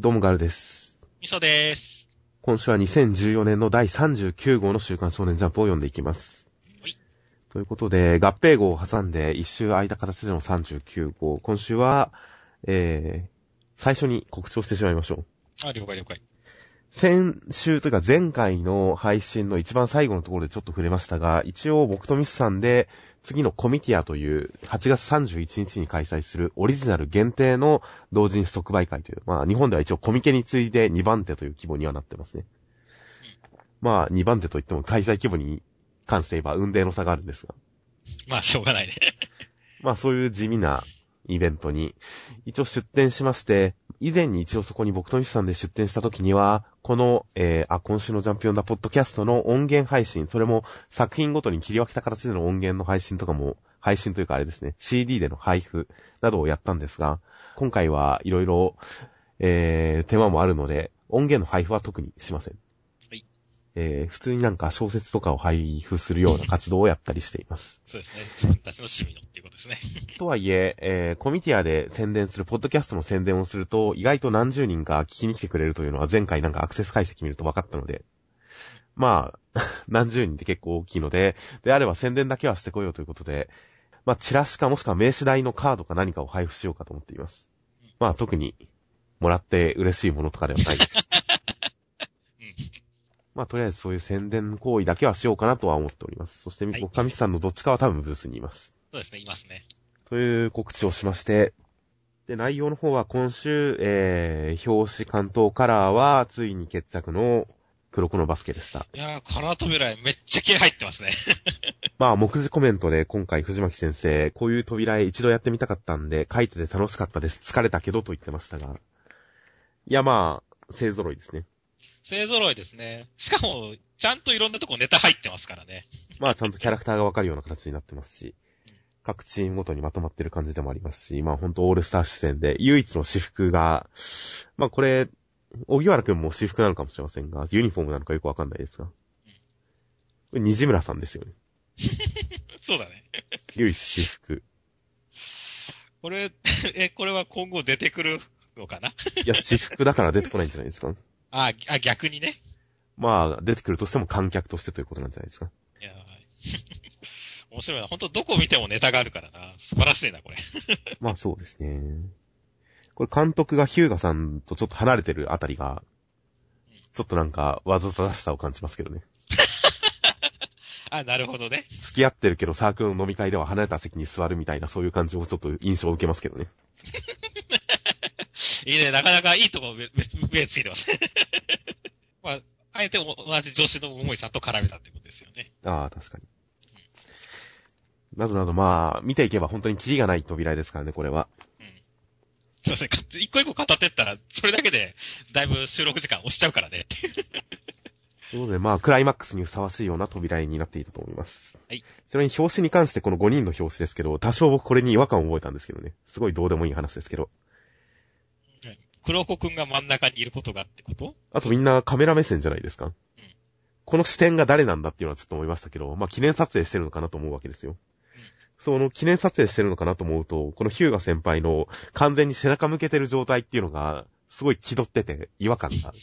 どうもガルです。みそでーす。今週は2014年の第39号の週刊少年ジャンプを読んでいきます。はいということで、合併号を挟んで一周空いた形での39号。今週は、えー、最初に告知をしてしまいましょう。あ、了解了解。先週というか前回の配信の一番最後のところでちょっと触れましたが、一応僕とミスさんで次のコミティアという8月31日に開催するオリジナル限定の同人誌即売会という、まあ日本では一応コミケに次いで2番手という規模にはなってますね。まあ2番手といっても開催規模に関して言えば運命の差があるんですが。まあ、しょうがないね。まあそういう地味なイベントに一応出展しまして、以前に一応そこに僕とミスさんで出展した時には、この、えー、あ、今週のジャンピオンだポッドキャストの音源配信、それも作品ごとに切り分けた形での音源の配信とかも、配信というかあれですね、CD での配布などをやったんですが、今回はいろいろ、えー、手間もあるので、音源の配布は特にしません。はい。えー、普通になんか小説とかを配布するような活動をやったりしています。そうですね。自分たちの趣味のっていうことですね。とはいえ、えーコミティアで宣伝する、ポッドキャストの宣伝をすると、意外と何十人か聞きに来てくれるというのは前回なんかアクセス解析見ると分かったので、まあ、何十人って結構大きいので、であれば宣伝だけはしてこようということで、まあ、チラシかもしくは名刺代のカードか何かを配布しようかと思っています。まあ、特に、もらって嬉しいものとかではないです。うん。まあ、とりあえずそういう宣伝行為だけはしようかなとは思っております。そして、はい僕、神さんのどっちかは多分ブースにいます。そうですね、いますね。という告知をしまして、で、内容の方は今週、えー、表紙関東カラーは、ついに決着の黒子のバスケでした。いやー、カラー扉絵めっちゃ気合入ってますね。まあ、目次コメントで今回藤巻先生、こういう扉絵一度やってみたかったんで、書いてて楽しかったです。疲れたけどと言ってましたが。いや、まあ、勢揃いですね。勢揃いですね。しかも、ちゃんといろんなとこネタ入ってますからね。まあ、ちゃんとキャラクターがわかるような形になってますし、各チームごとにまとまってる感じでもありますし、まあ本当オールスター出戦で、唯一の私服が、まあこれ、小原くんも私服なのかもしれませんが、ユニフォームなのかよくわかんないですが。これ、西村さんですよね。そうだね。唯一私服。これ、え、これは今後出てくるのかな？いや、私服だから出てこないんじゃないですか。あ、あ、逆にね。まあ、出てくるとしても観客としてということなんじゃないですか？いやー 面白いな。本当どこ見てもネタがあるからな。素晴らしいな、これ。まあそうですね。これ監督がヒューガさんとちょっと離れてるあたりが、ちょっとなんか、わざとらしさを感じますけどね。あ、なるほどね。付き合ってるけどサークルの飲み会では離れた席に座るみたいなそういう感じをちょっと印象を受けますけどね。いいね、なかなかいいとこ目、目目ついてますね。まあ、あえて同じ女子の桃井さんと絡めたってことですよね。ああ、確かに。などなどまあ、見ていけば本当にキリがない扉絵ですからね、これは。うん。すいません、か一個一個語ってったら、それだけで、だいぶ収録時間押しちゃうからね。ということでまあ、クライマックスにふさわしいような扉絵になっていたと思います。はい。ちなみに表紙に関してこの5人の表紙ですけど、多少僕これに違和感を覚えたんですけどね。すごいどうでもいい話ですけど。黒子くんが真ん中にいることがってこと？あとみんなカメラ目線じゃないですか。この視点が誰なんだっていうのはちょっと思いましたけど、まあ記念撮影してるのかなと思うわけですよ。その記念撮影してるのかなと思うと、このヒューガ先輩の完全に背中向けてる状態っていうのが、すごい気取ってて違和感がある。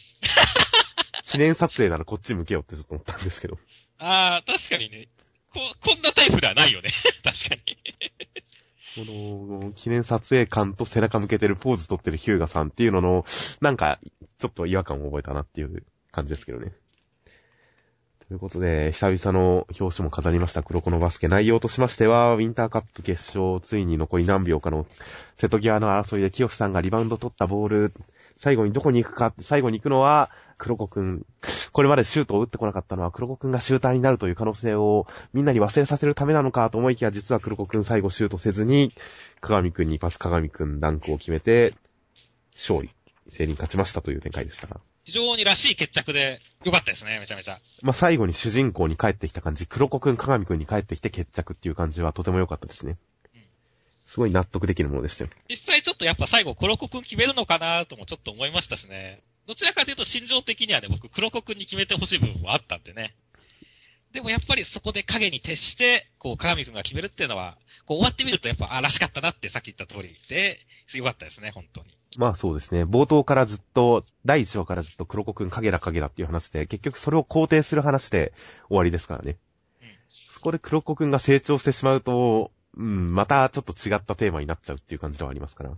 記念撮影ならこっち向けよってちょっと思ったんですけど。ああ、確かにね。こ、こんなタイプではないよね。確かに。この、記念撮影感と背中向けてるポーズ撮ってるヒューガさんっていうのの、なんか、ちょっと違和感を覚えたなっていう感じですけどね。ということで、久々の表紙も飾りました黒子のバスケ。内容としましては、ウィンターカップ決勝、ついに残り何秒かの瀬戸際の争いで清さんがリバウンド取ったボール、最後にどこに行くかって、最後に行くのは、黒子くん。これまでシュートを打ってこなかったのは黒子くんがシューターになるという可能性をみんなに忘れさせるためなのかと思いきや、実は黒子くん最後シュートせずに、鏡くんにパス鏡くんダンクを決めて、勝利。正に勝ちましたという展開でした。非常にらしい決着で、よかったですね、めちゃめちゃ。まあ、最後に主人公に帰ってきた感じ、黒子くん、鏡くんに帰ってきて決着っていう感じはとても良かったですね。すごい納得できるものでしたよ。実際ちょっとやっぱ最後黒子くん決めるのかなともちょっと思いましたしね。どちらかというと心情的にはね、僕黒子くんに決めてほしい部分もあったんでね。でもやっぱりそこで影に徹して、こう、鏡くんが決めるっていうのは、こう終わってみるとやっぱ、あ、らしかったなってさっき言った通りで、よかったですね、本当に。まあそうですね。冒頭からずっと、第一話からずっと黒子くん影だ影だっていう話で、結局それを肯定する話で終わりですからね。うんそこで黒子くんが成長してしまうと、うん、またちょっと違ったテーマになっちゃうっていう感じではありますから。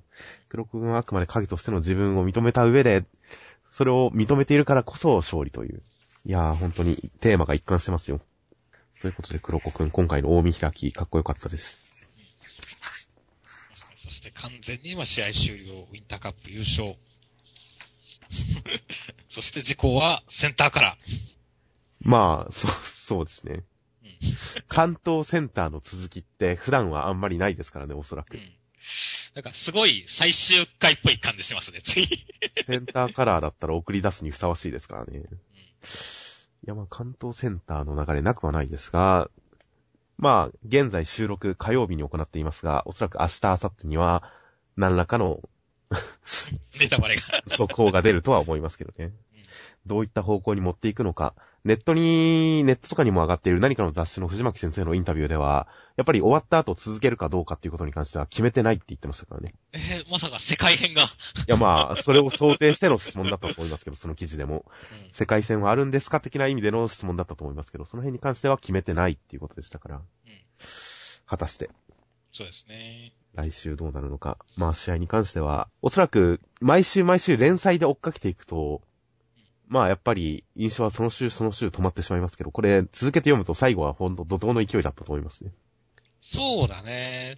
黒子くんはあくまで影としての自分を認めた上で、それを認めているからこそ勝利という。いやー、本当にテーマが一貫してますよ。ということで黒子くん、今回の大見開き、かっこよかったです。そして完全に今試合終了、ウィンターカップ優勝。そして事故はセンターから。まあ、そう、そうですね。うん。関東センターの続きって普段はあんまりないですからね、おそらくうん。。なんかすごい最終回っぽい感じしますね、つい。センターカラーだったら送り出すにふさわしいですからね。うんいや、まあ、関東センターの流れなくはないですが、まあ、現在収録火曜日に行っていますが、おそらく明日、明後日には、何らかの ネタバレが。速報が出るとは思いますけどね。どういった方向に持っていくのか。ネットに、ネットとかにも上がっている何かの雑誌の藤巻先生のインタビューでは、やっぱり終わった後続けるかどうかっていうことに関しては決めてないって言ってましたからね。えーまさか世界編が。いやまあ、それを想定しての質問だったと思いますけど、その記事でも。うん世界戦はあるんですか的な意味での質問だったと思いますけど、その辺に関しては決めてないっていうことでしたから。うん果たして、そうですね。来週どうなるのか。まあ試合に関しては、おそらく、毎週毎週連載で追っかけていくと、まあやっぱり印象はその週その週止まってしまいますけど、これ続けて読むと最後はほんと怒涛の勢いだったと思いますね。そうだね。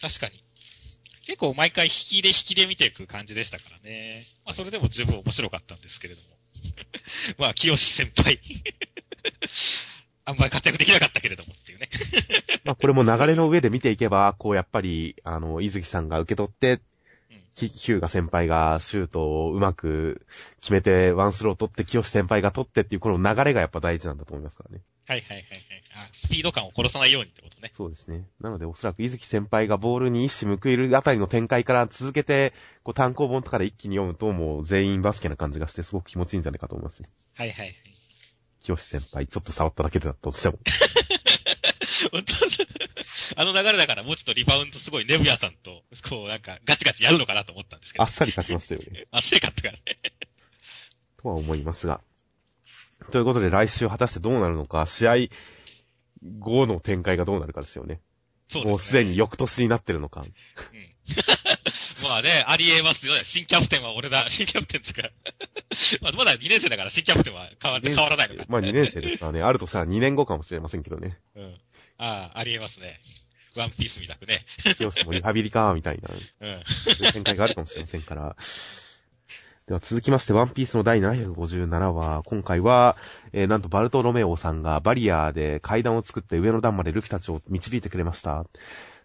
確かに。結構毎回引きで引きで見ていく感じでしたからね。まあそれでも十分面白かったんですけれども。まあ、清先輩。あんまり活躍できなかったけれどもっていうね。まあこれも流れの上で見ていけば、こうやっぱり、あの、伊月さんが受け取って、うんヒヒューガ先輩がシュートをうまく決めてワンスロー取って、清先輩が取ってっていうこの流れがやっぱ大事なんだと思いますからね。はいはいはいはい。あ、スピード感を殺さないようにってことね。そうですね。なのでおそらく伊月先輩がボールに一矢報いるあたりの展開から続けて、こう単行本とかで一気に読むともう全員バスケな感じがしてすごく気持ちいいんじゃないかと思いますね。はいはいはい。清先輩、ちょっと触っただけだったとしても。本 当あの流れだからもうちょっとリバウンドすごいネブヤさんと、こうなんかガチガチやるのかなと思ったんですけど。あっさり勝ちましたよね。あっせかったからね。とは思いますが。ということで来週果たしてどうなるのか、試合後の展開がどうなるかですよね。そうですね。もうすでに翌年になってるのか。うん。まあね、ありえますよね。新キャプテンは俺だ。新キャプテンっていうかまあまだ2年生だから新キャプテンは変わ変わらないのか。まあ2年生ですからね。あるとしたら2年後かもしれませんけどね。うん。ああ、ありえますね。ワンピースみたくね。清もリハビリか、みたいな。うん。そういう展開があるかもしれませんから。では続きまして、ワンピースの第757話、今回は、えーなんとバルトロメオさんがバリアで階段を作って上の段までルフィたちを導いてくれました。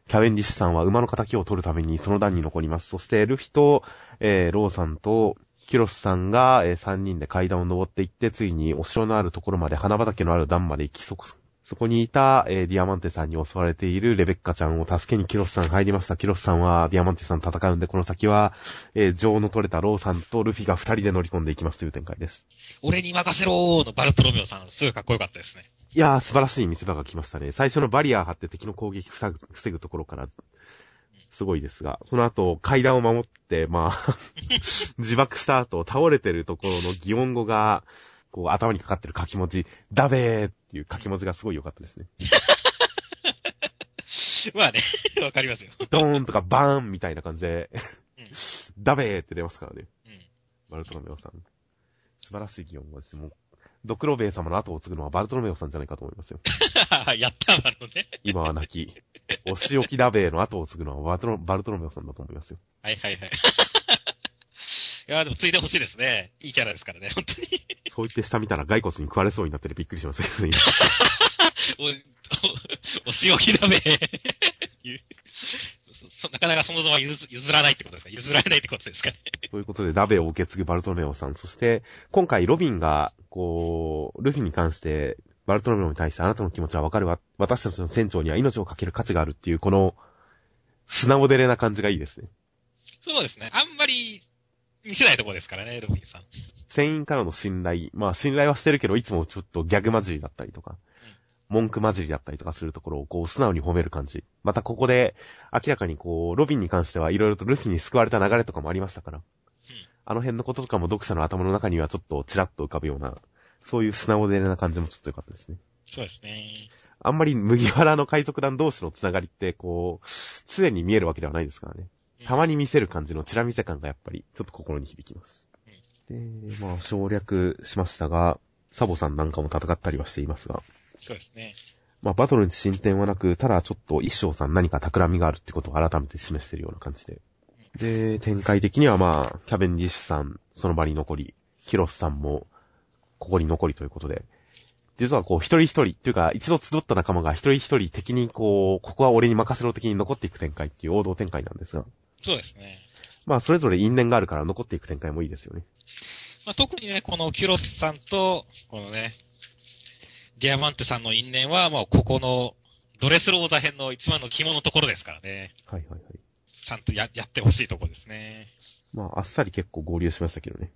キャベンディッシュさんは馬の仇を取るためにその段に残ります。そしてルフィと、えーローさんと、キロスさんが、え3人で階段を登っていって、ついにお城のあるところまで、花畑のある段まで行きそこ、そこにいた、えーディアマンテさんに襲われているレベッカちゃんを助けにキロスさん入りました。キロスさんはディアマンテさんと戦うんで、この先は、えー錠の取れたローさんとルフィが二人で乗り込んでいきますという展開です。俺に任せろーのバルトロメオさん、すごいかっこよかったですね。いやー、素晴らしい見せ場が来ましたね。最初のバリアー張って敵の攻撃防ぐ防ぐところから、すごいですが、その後、階段を守って、まあ、自爆した後、倒れてるところの擬音語が、こう、頭にかかってる書き文字、ダベーっていう書き文字がすごい良かったですね。まあね、わかりますよ。ドーンとかバーンみたいな感じで、うん ダベーって出ますからね。うん。バルトロメオさん。素晴らしい擬音語です。もう、ドクロベイ様の後を継ぐのはバルトロメオさんじゃないかと思いますよ。やったわのね。今は亡き。お仕置きダベイの後を継ぐのはバルトロバルトロメオさんだと思いますよ。はいはいはい。いや、でもついてほしいですね。いいキャラですからね、本当に。そう言って下見たら骸骨に食われそうになっててびっくりしましたけどね。お、お、お仕置きだべ。なかなかそのまま譲譲らないってことですか譲られないってことですかね。ということで、ダベイを受け継ぐバルトロメオさん。そして、今回ロビンが、こう、ルフィに関して、バルトロメオに対してあなたの気持ちはわかるわ。私たちの船長には命をかける価値があるっていう、この、素直でれな感じがいいですね。そうですね。あんまり見せないところですからね、ロビンさん。船員からの信頼。まあ信頼はしてるけど、いつもちょっとギャグマジーだったりとか。文句混じりだったりとかするところをこう素直に褒める感じ。またここで明らかにこう、ロビンに関してはいろいろとルフィに救われた流れとかもありましたから。あの辺のこととかも読者の頭の中にはちょっとチラッと浮かぶような、そういう素直でな感じもちょっと良かったですね。そうですね。あんまり麦わらの海賊団同士のつながりって、こう、常に見えるわけではないですからね。たまに見せる感じのチラ見せ感がやっぱり、ちょっと心に響きます。で、まあ、省略しましたが、サボさんなんかも戦ったりはしていますが、そうですね。まあ、バトルに進展はなく、ただちょっと一生さん何か企みがあるってことを改めて示しているような感じで。で、展開的にはまあ、キャベンディッシュさん、その場に残り、キロスさんも、ここに残りということで、実はこう、一人一人、っていうか、一度集った仲間が一人一人敵にこう、ここは俺に任せろ的に残っていく展開っていう王道展開なんですが、そうですね。まあ、それぞれ因縁があるから残っていく展開もいいですよね。まあ、特にね、このキュロスさんと、このね、ディアマンテさんの因縁は、まあ、ここの、ドレスローザ編の一番の肝のところですからね。はいはいはい。ちゃんとや、やってほしいところですね。まあ、あっさり結構合流しましたけどね。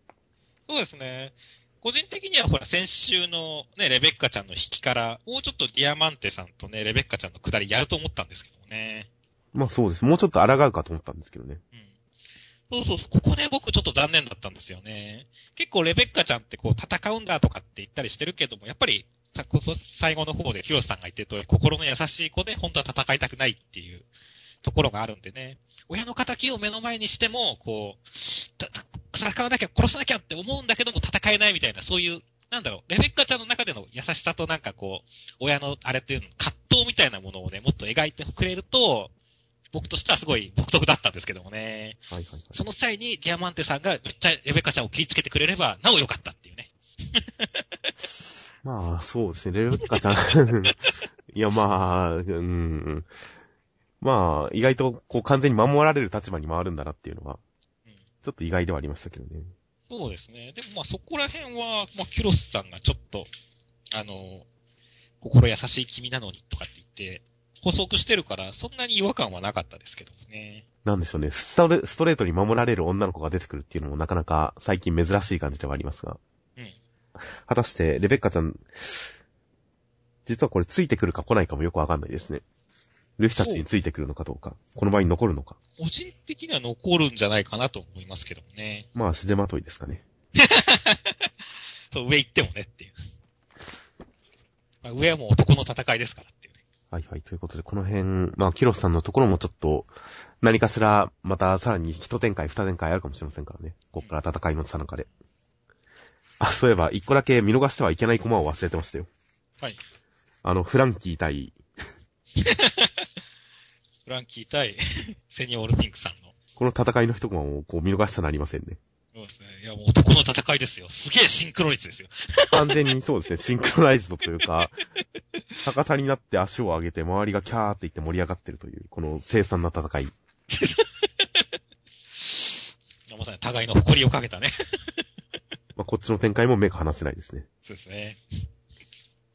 そうですね。個人的にはほら、先週のね、レベッカちゃんの引きから、もうちょっとディアマンテさんとね、レベッカちゃんの下りやると思ったんですけどもね。まあそうです。もうちょっと抗うかと思ったんですけどね。うん。そうそうそう、ここね、僕ちょっと残念だったんですよね。結構レベッカちゃんってこう、戦うんだとかって言ったりしてるけども、やっぱり、最後の方でヒロシさんが言ってると、心の優しい子で本当は戦いたくないっていうところがあるんでね。親の仇を目の前にしても、こう、戦わなきゃ、殺さなきゃって思うんだけども戦えないみたいな、そういう、なんだろう、レベッカちゃんの中での優しさとなんかこう、親のあれっていうの、葛藤みたいなものをね、もっと描いてくれると、僕としてはすごい独特だったんですけどもね。はいはいはい。その際にディアマンテさんがめっちゃレベッカちゃんを切りつけてくれれば、なお良かったっていうね。まあ、そうですね。レベッカちゃん。いや、まあ、うん。まあ、意外と、こう、完全に守られる立場に回るんだなっていうのは、うん。ちょっと意外ではありましたけどね。そうですね。でもまあそこら辺は、まあキュロスさんがちょっと、あの、心優しい君なのにとかって言って、補足してるから、そんなに違和感はなかったですけどもね。なんでしょうね。ストレストレートに守られる女の子が出てくるっていうのもなかなか最近珍しい感じではありますが。うん。果たして、レベッカちゃん、実はこれついてくるか来ないかもよくわかんないですね。ルフィたちについてくるのかどうか、この場に残るのか。個人的には残るんじゃないかなと思いますけどもね。まあ、しでまといですかね。そう、上行ってもねっていう。まあ、上はもう男の戦いですからって。はいはい。ということで、この辺、まあ、キロスさんのところもちょっと、何かしら、またさらに一展開、二展開あるかもしれませんからね。こっから戦いのさなかで。あ、そういえば、一個だけ見逃してはいけないコマを忘れてましたよ。はい。あの、フランキー対、フランキー対セニョールピンクさんの。この戦いの一コマをこう見逃したなりませんね。そうですね。いや、もう男の戦いですよ。すげえシンクロ率ですよ。完全にそうですね、シンクロナイズドというか、逆さになって足を上げて周りがキャーって言って盛り上がってるという、この凄惨な戦い。まさに互いの誇りをかけたね。まあ、こっちの展開も目が離せないですね。そうですね。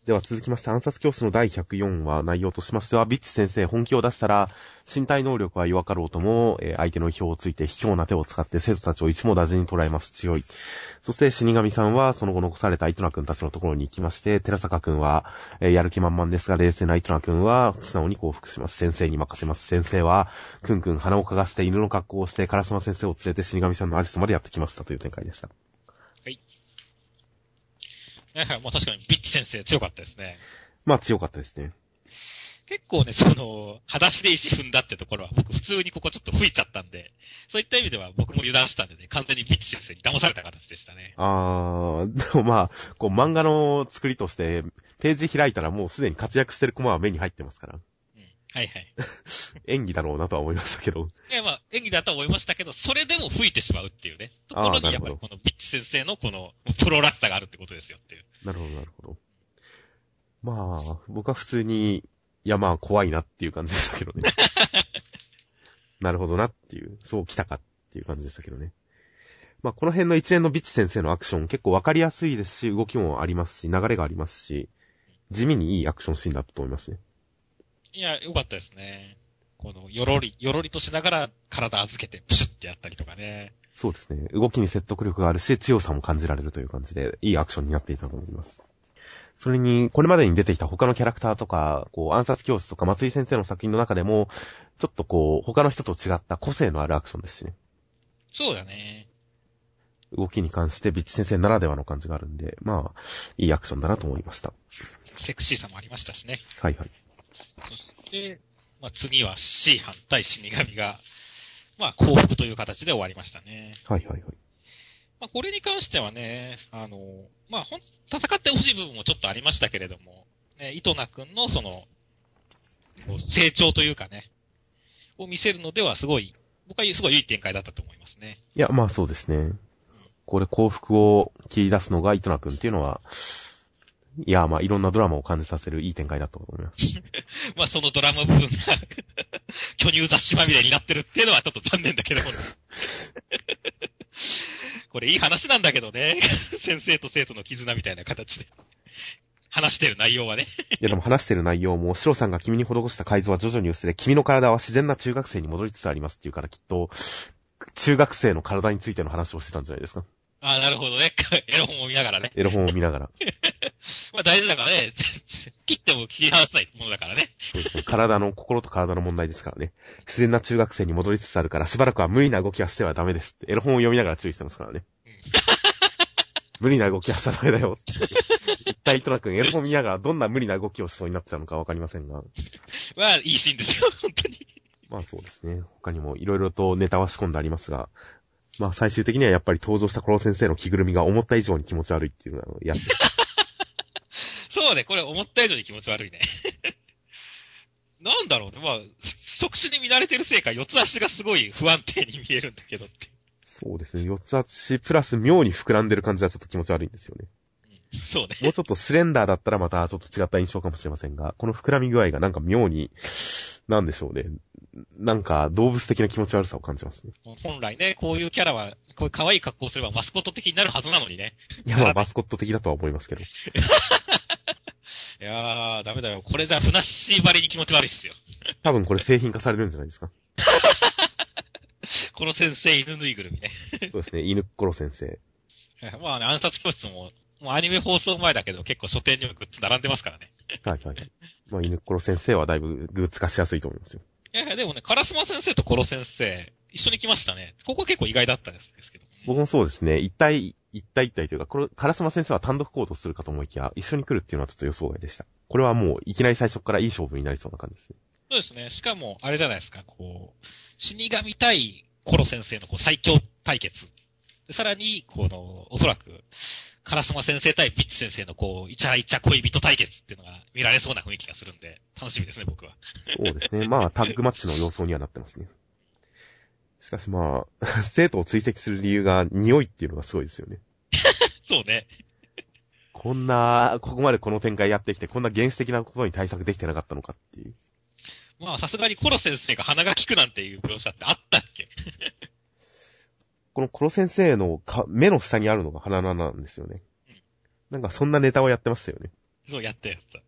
では続きまして暗殺教室の第104話内容としましては、ビッチ先生本気を出したら、身体能力は弱かろうとも、えー相手の意表をついて卑怯な手を使って生徒たちを一網打尽に捉えます。強い。そして死神さんはその後残されたイトナ君たちのところに行きまして、寺坂君は、えーやる気満々ですが、冷静なイトナ君は素直に降伏します。先生に任せます。先生は、くんくん鼻をかがして犬の格好をして、烏丸先生を連れて死神さんのアジトまでやってきましたという展開でした。はいはい、まあ確かにビッチ先生強かったですね。まあ強かったですね。結構ね、その、裸足で石踏んだってところは僕普通にここちょっと吹いちゃったんで、そういった意味では僕も油断したんでね、完全にビッチ先生に騙された形でしたね。あー、でもまあ、こう漫画の作りとして、ページ開いたらもうすでに活躍してるコマは目に入ってますから、うん。はいはい。演技だろうなとは思いましたけど。いやまあ演技だとは思いましたけど、それでも吹いてしまうっていうね。ところにやっぱりこのビッチ先生のこのプロらしさがあるってことですよっていう。なるほど、なるほど。まあ、僕は普通に、いやまあ怖いなっていう感じでしたけどね。なるほどなっていう、そう来たかっていう感じでしたけどね。まあこの辺の一連のビッチ先生のアクション結構わかりやすいですし、動きもありますし、流れがありますし、地味にいいアクションシーンだったと思いますね。いや、よかったですね。この、よろり、よろりとしながら体預けてプシュってやったりとかね。そうですね。動きに説得力があるし、強さも感じられるという感じで、いいアクションになっていたと思います。それに、これまでに出てきた他のキャラクターとか、こう、暗殺教室とか松井先生の作品の中でも、ちょっとこう、他の人と違った個性のあるアクションですしね。そうだね。動きに関してビッチ先生ならではの感じがあるんで、まあ、いいアクションだなと思いました。セクシーさもありましたしね。はいはい。そして、まあ、次は C 反対死神が、まあ、幸福という形で終わりましたね。はいはいはい。まあ、これに関してはね、あの、まあ、ほん、戦ってほしい部分もちょっとありましたけれども、ね、糸名くんのその、成長というかね、を見せるのではすごい、僕はすごいいい展開だったと思いますね。いや、まあそうですね。これ幸福を切り出すのが糸名くんっていうのは、いや、まあいろんなドラマを感じさせるいい展開だと思います。まあ、そのドラマ部分が、巨乳雑誌まみれになってるっていうのはちょっと残念だけどもね。これいい話なんだけどね。先生と生徒の絆みたいな形で。話してる内容はね。いやでも話してる内容も、シロさんが君に施した改造は徐々に薄れ、君の体は自然な中学生に戻りつつありますっていうからきっと、中学生の体についての話をしてたんじゃないですか。ああ、なるほどね。エロ本を見ながらね。エロ本を見ながら。まあ大事だからね。切っても切り離せないものだからね。そうですね。体の、心と体の問題ですからね。自然な中学生に戻りつつあるから、しばらくは無理な動きはしてはダメですって。エロ本を読みながら注意してますからね。無理な動きはしちゃダメだよ。一体、糸くん、エロ本見ながらどんな無理な動きをしそうになってたのかわかりませんが。まあ、いいシーンですよ。本当に。まあそうですね。他にもいろいろとネタは仕込んでありますが、まあ最終的にはやっぱり登場したコロ先生の着ぐるみが思った以上に気持ち悪いっていうのをやって、そうね、これ思った以上に気持ち悪いね。なんだろうね。まあ、触手に見慣れてるせいか、四つ足がすごい不安定に見えるんだけどって。そうですね。四つ足プラス妙に膨らんでる感じはちょっと気持ち悪いんですよね。うん、そうね。もうちょっとスレンダーだったらまたちょっと違った印象かもしれませんが、この膨らみ具合がなんか妙に、なんでしょうね。なんか動物的な気持ち悪さを感じますね。本来ね、こういうキャラは、こういう可愛い格好をすればマスコット的になるはずなのにね。いや、まあマスコット的だとは思いますけど。いやー、ダメだよ。これじゃ、ふなっしーばりに気持ち悪いっすよ。多分これ製品化されるんじゃないですか。この先生犬ぬいぐるみね。そうですね。犬っころ先生。まあね、暗殺教室も、もうアニメ放送前だけど結構書店にもグッズ並んでますからね。はいはい。まあ犬っころ先生はだいぶグッズ化しやすいと思いますよ。でもね、カラスマ先生とコロ先生、一緒に来ましたね。ここ結構意外だったんですけど、ね。僕もそうですね。一体、一体一体というか、これ、カラスマ先生は単独行動するかと思いきや、一緒に来るっていうのはちょっと予想外でした。これはもう、いきなり最初からいい勝負になりそうな感じですね。そうですね。しかも、あれじゃないですか、こう、死神対コロ先生のこう最強対決。でさらに、この、おそらく、カラスマ先生対ビッチ先生のこう、イチャイチャ恋人対決っていうのが見られそうな雰囲気がするんで、楽しみですね、僕は。そうですね。まあ、タッグマッチの様相にはなってますね。しかしまあ、生徒を追跡する理由が匂いっていうのがすごいですよね。そうね。こんな、ここまでこの展開やってきて、こんな原始的なことに対策できてなかったのかっていう。まあ、さすがにコロ先生が鼻が利くなんていう描写ってあったっけ？このコロ先生のか目の下にあるのが鼻なんですよね。なんかそんなネタをやってましたよね。そう、やったやった。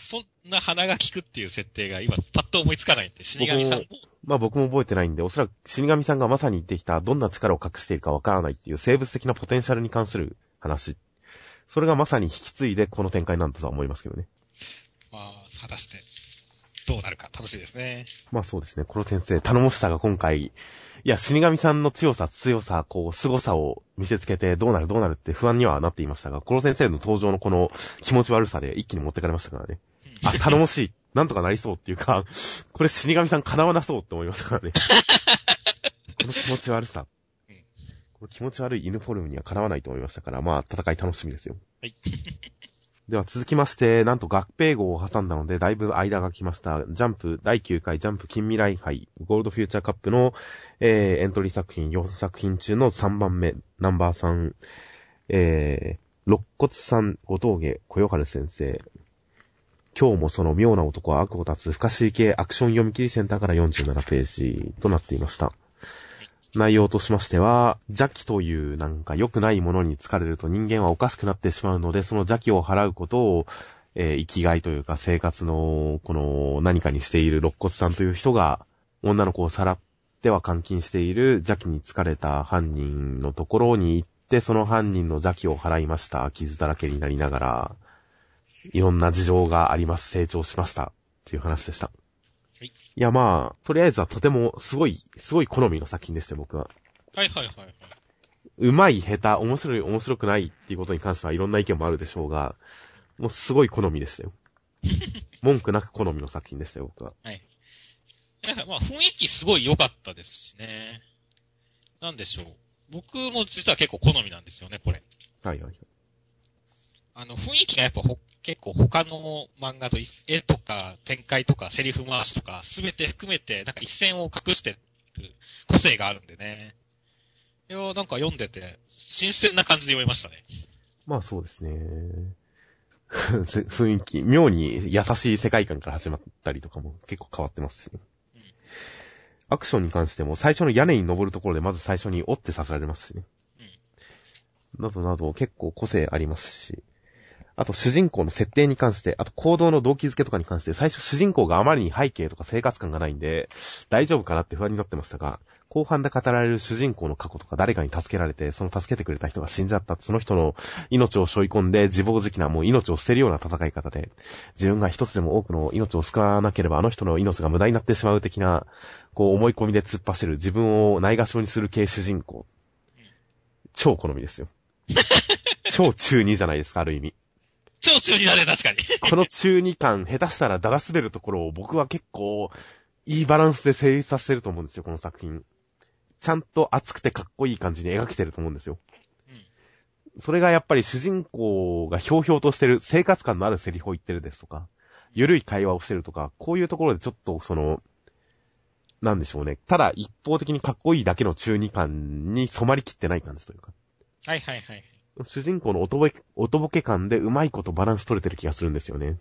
そんな鼻が利くっていう設定が今パッと思いつかないんで、死神さんも、まあ僕も覚えてないんで、おそらく死神さんがまさに言ってきたどんな力を隠しているかわからないっていう生物的なポテンシャルに関する話。それがまさに引き継いでこの展開なんだとは思いますけどね。まあ、果たして、どうなるか楽しみですね。まあそうですね。コロ先生、頼もしさが今回、いや、死神さんの強さ、強さ、こう、凄さを見せつけて、どうなるどうなるって不安にはなっていましたが、コロ先生の登場のこの気持ち悪さで一気に持ってかれましたからね。あ、頼もしい。なんとかなりそうっていうか、これ死神さん叶わなそうって思いましたからね。この気持ち悪さ。うんこの気持ち悪い犬フォルムにはかなわないと思いましたから、まあ、戦い楽しみですよ。はい。では続きまして、なんと合併号を挟んだので、だいぶ間が来ました。ジャンプ第9回ジャンプ近未来杯ゴールドフューチャーカップの、えー、エントリー作品4作品中の3番目、ナンバー3、えー、肋骨さん、後藤家、小夜春先生。今日もその妙な男は悪を立つ不可思議系アクション読み切りセンターから47ページとなっていました。内容としましては、邪気というなんか良くないものに疲れると人間はおかしくなってしまうので、その邪気を払うことを、えー生きがいというか生活のこの何かにしている肋骨さんという人が、女の子をさらっては監禁している邪気に疲れた犯人のところに行って、その犯人の邪気を払いました。傷だらけになりながら。いろんな事情があります。成長しました。っていう話でした。い。いや、まあ、とりあえずはとても、すごい、すごい好みの作品でしたよ、僕は。はいはいはいはい。うまい、下手、面白い、面白くないっていうことに関してはいろんな意見もあるでしょうが、もうすごい好みでしたよ。文句なく好みの作品でしたよ、僕は。はい。いやまあ雰囲気すごい良かったですしね。なんでしょう。僕も実は結構好みなんですよね、これ。はいはいはい。あの、雰囲気がやっぱほ結構他の漫画とい絵とか展開とかセリフ回しとかすべて含めてなんか一線を隠してる個性があるんでね。いや、なんか読んでて新鮮な感じで読めましたね。まあそうですね。せ雰囲気、妙に優しい世界観から始まったりとかも結構変わってますし、うんアクションに関しても最初の屋根に登るところでまず最初に折ってさせられますしね。などなど結構個性ありますし、あと主人公の設定に関して、あと行動の動機づけとかに関して、最初主人公があまりに背景とか生活感がないんで、大丈夫かなって不安になってましたが、後半で語られる主人公の過去とか誰かに助けられて、その助けてくれた人が死んじゃった、その人の命を背負い込んで自暴自棄なもう命を捨てるような戦い方で、自分が一つでも多くの命を救わなければあの人の命が無駄になってしまう的な、こう思い込みで突っ走る自分をないがしろにする系主人公。超好みですよ。超中二じゃないですか、ある意味。超中になれ、確かに。この中二感、下手したらだら滑るところを僕は結構、いいバランスで成立させてると思うんですよ、この作品。ちゃんと熱くてかっこいい感じに描けてると思うんですよ。うん。それがやっぱり主人公がひょうひょうとしてる、生活感のあるセリフを言ってるですとか、ゆるい会話をしてるとか、こういうところでちょっとその、なんでしょうね。ただ一方的にかっこいいだけの中二感に染まりきってない感じというか。はいはいはい。主人公のおとぼけ、おとぼけ感でうまいことバランス取れてる気がするんですよね。うん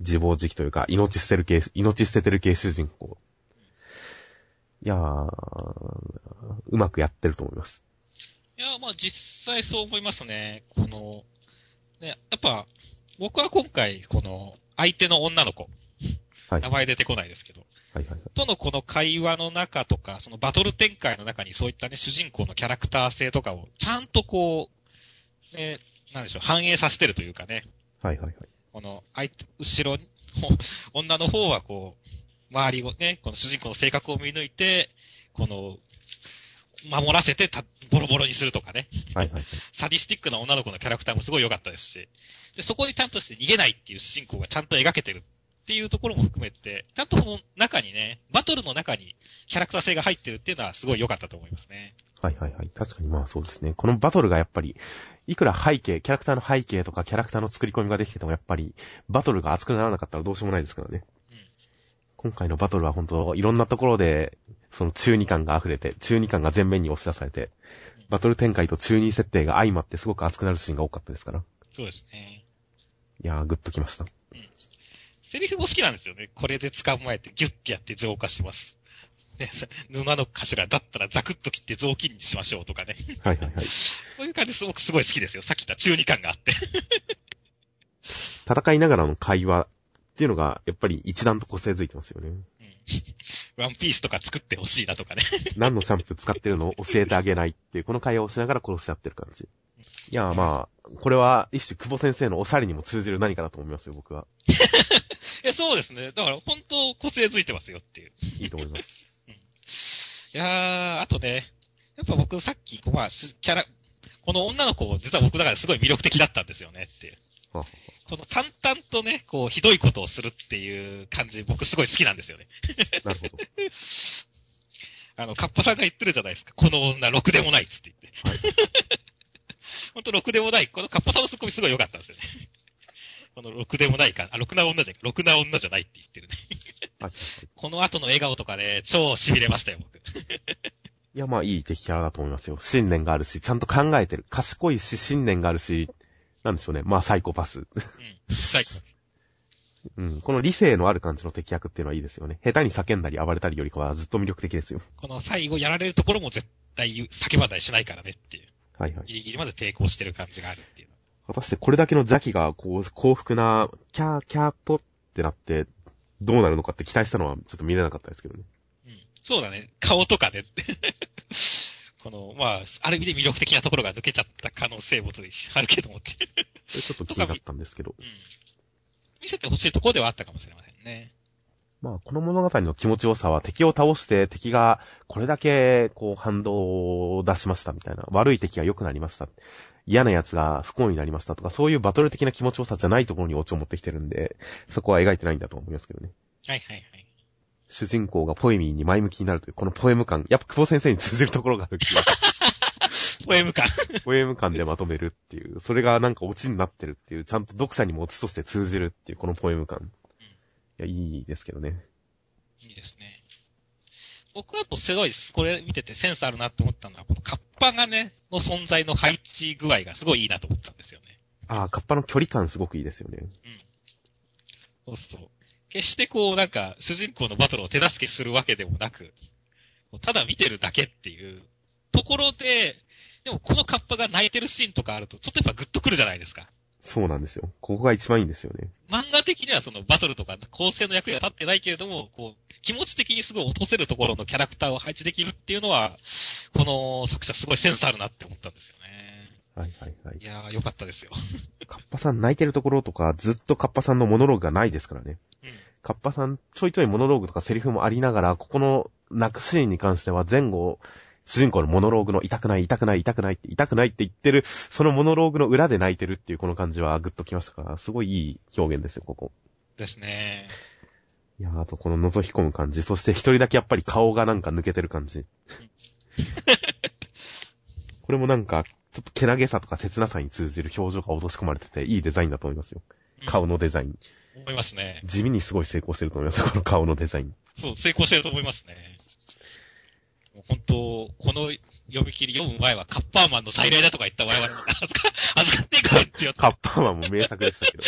自暴自棄というか、命捨てる系、命捨ててる系主人公。いやー、うまくやってると思います。いや、まあ実際そう思いますね。この、ね、やっぱ、僕は今回、この、相手の女の子、はい。名前出てこないですけど、はいはいはい。とのこの会話の中とか、そのバトル展開の中にそういったね、主人公のキャラクター性とかを、ちゃんとこう、ね、なんでしょう、反映させてるというかね、はいはいはい。この、相手、後ろに、女の方はこう、周りをね、この主人公の性格を見抜いて、この、守らせてた、ボロボロにするとかね。はいはいはい。サディスティックな女の子のキャラクターもすごい良かったですし、で、そこにちゃんとして逃げないっていう主人公がちゃんと描けてるっていうところも含めて、ちゃんとこの中にね、バトルの中にキャラクター性が入ってるっていうのはすごい良かったと思いますね。はいはいはい。確かにまあそうですね。このバトルがやっぱり、いくら背景、キャラクターの背景とかキャラクターの作り込みができててもやっぱり、バトルが熱くならなかったらどうしようもないですからね。うん。今回のバトルは本当いろんなところで、その中二感が溢れて、中二感が前面に押し出されて、バトル展開と中二設定が相まってすごく熱くなるシーンが多かったですから。そうですね。いやー、グッときました。セリフも好きなんですよね。これで捕まえてギュッてやって浄化します。ね、布の頭だったらザクッと切って雑巾にしましょうとかね。はいはいはい。そういう感じすごくすごい好きですよ。さっき言った中二感があって。戦いながらの会話っていうのが、やっぱり一段と個性づいてますよね。うん。ワンピースとか作ってほしいなとかね。何のシャンプー使ってるのを教えてあげないっていう、この会話をしながら殺し合ってる感じ。いやーまあ、これは一種久保先生のおしゃれにも通じる何かだと思いますよ、僕は。いや、そうですね。だから本当個性づいてますよっていう。いいと思います。いやー、あとね、やっぱ僕さっき、まあ、しキャラ、この女の子、実は僕だからすごい魅力的だったんですよねっていう。はこの淡々とね、こう、ひどいことをするっていう感じ、僕すごい好きなんですよね。なるほど。あの、カッパさんが言ってるじゃないですか。この女、ろくでもないっつって言って。ほんと、ろくでもない。このカッパさんのツッコミすごい良かったんですよね。この、ろくでもないか、あ、ろくな女じゃ、ろくな女じゃないって言ってるね。この後の笑顔とかね、超痺れましたよ、僕。いや、まあ、いい敵キャラだと思いますよ。信念があるし、ちゃんと考えてる。賢いし、信念があるし、なんでしょうね。まあ、サイコパス。うん。最高。うん。この理性のある感じの敵役っていうのはいいですよね。下手に叫んだり暴れたりよりかはずっと魅力的ですよ。この最後やられるところも絶対叫ばないしないからねっていう。はいはい。ギリギリまで抵抗してる感じがあるっていう。果たしてこれだけの邪気が、こう、幸福な、キャーキャーポってなって、どうなるのかって期待したのはちょっと見れなかったですけどね。うん。そうだね。顔とかでって。この、まあ、ある意味で魅力的なところが抜けちゃった可能性もあるけどもって。ちょっと気になったんですけど。うん。見せてほしいところではあったかもしれませんね。まあ、この物語の気持ちよさは敵を倒して敵がこれだけこう反動を出しましたみたいな。悪い敵が良くなりました。嫌な奴が不幸になりましたとか、そういうバトル的な気持ちよさじゃないところにオチを持ってきてるんで、そこは描いてないんだと思いますけどね。はいはいはい。主人公がポエミーに前向きになるという、このポエム感、やっぱ久保先生に通じるところがある気が。ポエム感。ポエム感でまとめるっていう、それがなんかオチになってるっていう、ちゃんと読者にもオチとして通じるっていう、このポエム感。いや、いいですけどね。いいですね。僕はとすごい、これ見ててセンスあるなって思ったのは、このカッパがね、の存在の配置具合がすごいいいなと思ったんですよね。ああ、カッパの距離感すごくいいですよね。そうすると、決してこうなんか、主人公のバトルを手助けするわけでもなく、ただ見てるだけっていうところで、でもこのカッパが泣いてるシーンとかあると、ちょっとやっぱグッとくるじゃないですか。そうなんですよ。ここが一番いいんですよね。漫画的にはそのバトルとか構成の役には立ってないけれども、こう、気持ち的にすごい落とせるところのキャラクターを配置できるっていうのは、この作者すごいセンスあるなって思ったんですよね。はいはいはいい。やー、よかったですよ。カッパさん泣いてるところとか、ずっとカッパさんのモノローグがないですからね。うん。カッパさん、ちょいちょいモノローグとかセリフもありながら、ここの泣くシーンに関しては前後、主人公のモノローグの痛くない痛くない痛くないって痛くないって言ってる、そのモノローグの裏で泣いてるっていうこの感じはグッときましたから、すごいいい表現ですよ、ここ。ですね。いやーあとこの覗き込む感じ、そして一人だけやっぱり顔がなんか抜けてる感じ。これもなんか、ちょっとけなげさとか切なさに通じる表情が落とし込まれてて、いいデザインだと思いますよ。顔のデザイン。思いますね。地味にすごい成功してると思いますよ、この顔のデザイン。そう、成功してると思いますね。本当、この読み切り読む前はカッパーマンの再来だとか言った我々も恥ずか、しいからですよ。カッパーマンも名作でしたけど。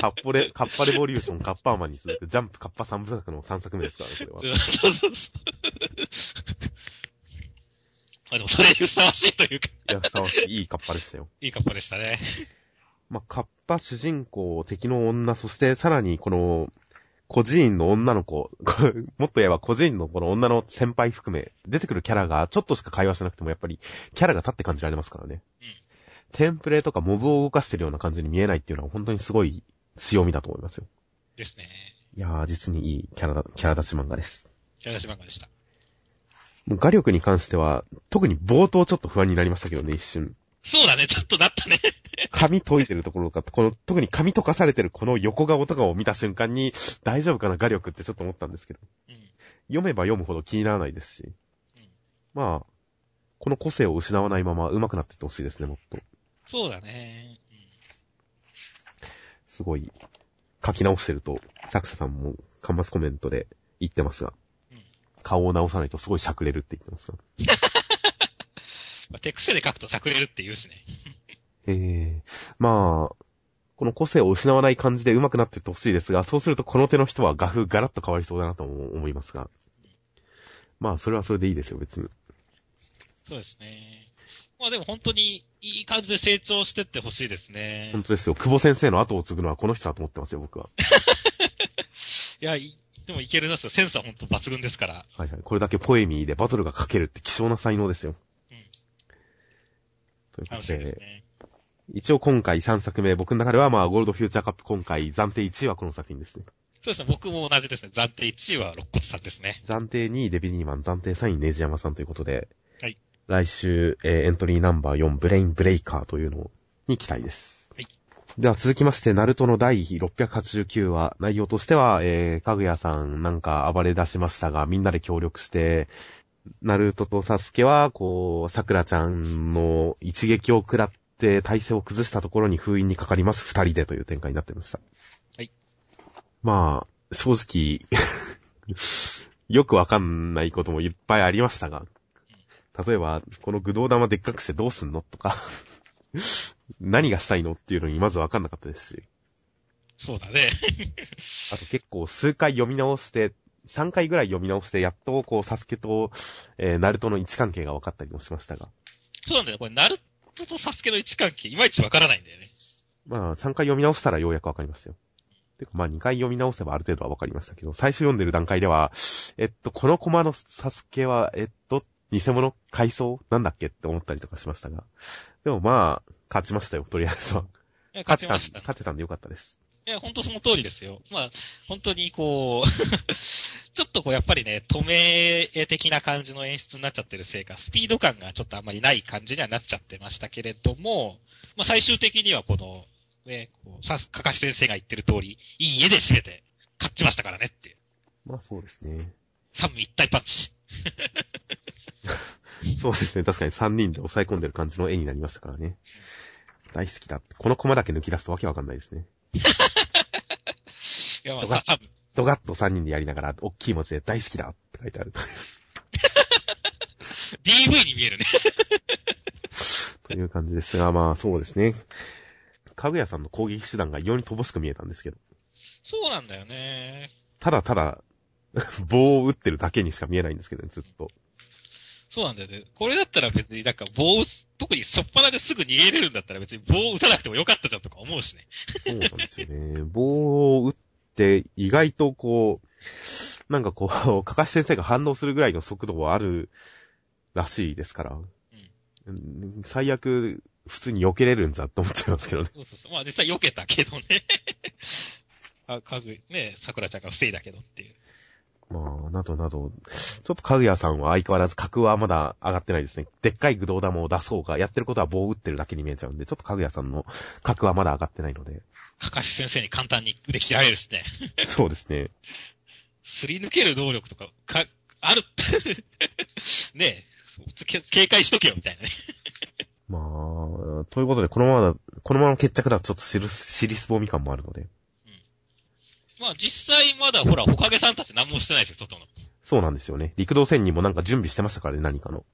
カッポレ、カッパレボリューション、カッパーマンに続く、ジャンプカッパ三部作の3作目ですからね、これは。そうそうそう。まあでもそれにふさわしいというか、いや、ふさわしい、いいカッパでしたよ。いいカッパでしたね。まあ、カッパ主人公、敵の女、そしてさらにこの、孤児院の女の子、もっと言えば孤児院のこの女の先輩含め、出てくるキャラがちょっとしか会話しなくてもやっぱり、キャラが立って感じられますからね。うんテンプレとかモブを動かしてるような感じに見えないっていうのは本当にすごい強みだと思いますよ。ですね。いやー、実にいいキャラだ、キャラ立ち漫画です。キャラ出し漫画でした。もう画力に関しては、特に冒頭ちょっと不安になりましたけどね、一瞬。そうだね、ちょっとなったね。髪解いてるところとか、この、特に髪溶かされてるこの横顔とかを見た瞬間に、大丈夫かな画力ってちょっと思ったんですけど。うん。読めば読むほど気にならないですし。うんまあ、この個性を失わないまま上手くなっていってほしいですね、もっと。そうだね。すごい、書き直してると、作者さんも、端末コメントで言ってますが、うん。うん。顔を直さないとすごいしゃくれるって言ってますが。まあ、手癖で書くとしゃくれるって言うしね。ええまあ、この個性を失わない感じで上手くなっていってほしいですが、そうするとこの手の人は画風ガラッと変わりそうだなとも思いますが。まあ、それはそれでいいですよ、別に。そうですね。まあでも本当にいい感じで成長してってほしいですね本。当ですよ。久保先生の後を継ぐのはこの人だと思ってますよ、僕は。いや、いでもいけるなすよ。センスは本当抜群ですから。はいはい。これだけポエミーでバトルが書けるって希少な才能ですよ。うん。ということですで、ね。一応今回3作目、僕の中ではまあ、ゴールドフューチャーカップ今回暫定1位はこの作品ですね。そうですね。僕も同じですね。暫定1位は肋骨さんですね。暫定2位デビニーマン、暫定3位ネジヤマさんということで、はい。来週、えーエントリーナンバー4、ブレインブレイカーというのに期待です。はい。では続きまして、ナルトの第689話、内容としては、えー、かぐやさんなんか暴れ出しましたが、みんなで協力して、ナルトとサスケは、こう、桜ちゃんの一撃を食らって体勢を崩したところに封印にかかります、二人でという展開になってました。はい。まあ、正直、よくわかんないこともいっぱいありましたが、例えば、この愚道玉でっかくしてどうすんのとか、何がしたいのっていうのにまずわかんなかったですし、そうだね。あと結構数回読み直して、3回ぐらい読み直して、やっとこう、サスケと、えー、ナルトの位置関係が分かったりもしましたが、そうなんだよ。これ、ナルトとサスケの位置関係、いまいちわからないんだよね。まあ、3回読み直したらようやくわかりますよ。てか、まあ、2回読み直せばある程度はわかりましたけど、最初読んでる段階では、えっと、このコマのサスケは、えっと、っ偽物回想なんだっけって思ったりとかしましたが。でもまあ、勝ちましたよ、とりあえずは。勝ちました。勝てたんでよかったです。いや、本当その通りですよ。まあ、本当にこう、ちょっとこうやっぱりね、透明的な感じの演出になっちゃってるせいか、スピード感がちょっとあんまりない感じにはなっちゃってましたけれども、まあ最終的にはこの、ね、こうさ、かかし先生が言ってる通り、いい絵で締めて、勝ちましたからねっていう。まあそうですね。三位一体パンチ。そうですね。確かに3人で抑え込んでる感じの絵になりましたからね。大好きだ。このコマだけ抜き出すとわけわかんないですね。いや、まあ多分ドガッと3人でやりながら、大きい文字で大好きだって書いてあると。DV に見えるね。という感じですが、まあそうですね。かぐやさんの攻撃手段が異様に乏しく見えたんですけど。そうなんだよね。ただただ、棒を打ってるだけにしか見えないんですけどね、ずっと。そうなんだよね。これだったら別になんか棒を、特にそっぱなですぐ逃げれるんだったら別に棒を打たなくてもよかったじゃんとか思うしね。そうなんですよね。棒を打って、意外とこう、なんかこう、かかし先生が反応するぐらいの速度はあるらしいですから。うん最悪、普通に避けれるんじゃって思っちゃいますけどね。そうそうそう。まあ実際避けたけどね。あ、かぐ、ね、桜ちゃんが防いだけどっていう。まあ、などなど、ちょっとかぐやさんは相変わらず格はまだ上がってないですね。でっかいグドウ玉を出そうが、やってることは棒を打ってるだけに見えちゃうんで、ちょっとかぐやさんの格はまだ上がってないので。かかし先生に簡単に腕切られるしね。そうですね。すり抜ける能力とか、か、あるって、ねえ、警戒しとけよみたいなね。まあ、ということで、このままだ、このままの決着だとちょっと尻尻すぼみ感もあるので。まあ実際まだほら、ほかげさんたち何もしてないですよ、外の。そうなんですよね。陸道戦にもなんか準備してましたからね、何かの。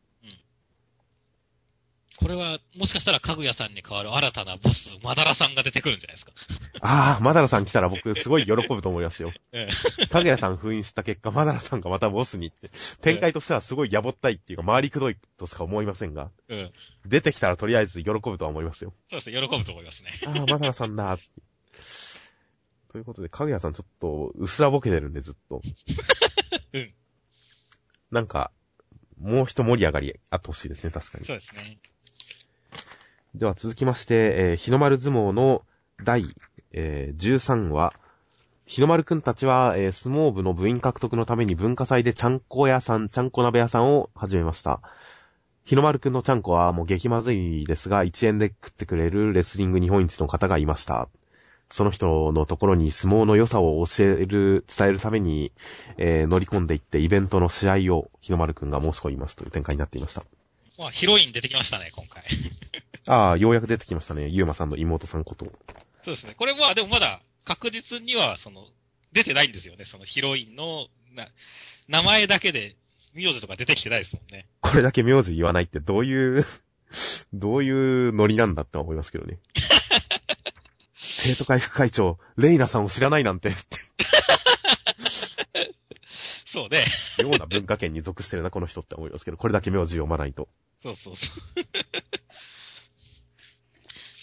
これは、もしかしたらかぐやさんに代わる新たなボス、マダラさんが出てくるんじゃないですか。ああ、マダラさん来たら僕すごい喜ぶと思いますよ。えかぐやさん封印した結果、マダラさんがまたボスにって。展開としてはすごいやぼったいっていうか、回りくどいとしか思いませんが。え。うん。出てきたらとりあえず喜ぶとは思いますよ。そうですね、喜ぶと思いますね。ああ、マダラさんだ。ということで、かぐやさんちょっと、うすらぼけてるんで、ずっと。うん。なんか、もう一盛り上がりあってほしいですね、確かに。そうですね。では続きまして、えー日の丸相撲の第、えー13話。日の丸くんたちは、えー相撲部の部員獲得のために文化祭でちゃんこ屋さん、ちゃんこ鍋屋さんを始めました。日の丸くんのちゃんこはもう激まずいですが、1円で食ってくれるレスリング日本一の方がいました。その人のところに相撲の良さを教える、伝えるために、えー乗り込んでいってイベントの試合を日の丸くんが申し込みますという展開になっていました。まあ、ヒロイン出てきましたね、今回。ああ、ようやく出てきましたね。ゆうまさんの妹さんこと。そうですね。これは、でもまだ、確実には、その、出てないんですよね。そのヒロインの、な、名前だけで、名字とか出てきてないですもんね。これだけ名字言わないってどういう、どういうノリなんだって思いますけどね。生徒会副会長、レイナさんを知らないなんて、っ てそうね。ような文化圏に属してるな、この人って思いますけど、これだけ名字読まないと。そうそうそう。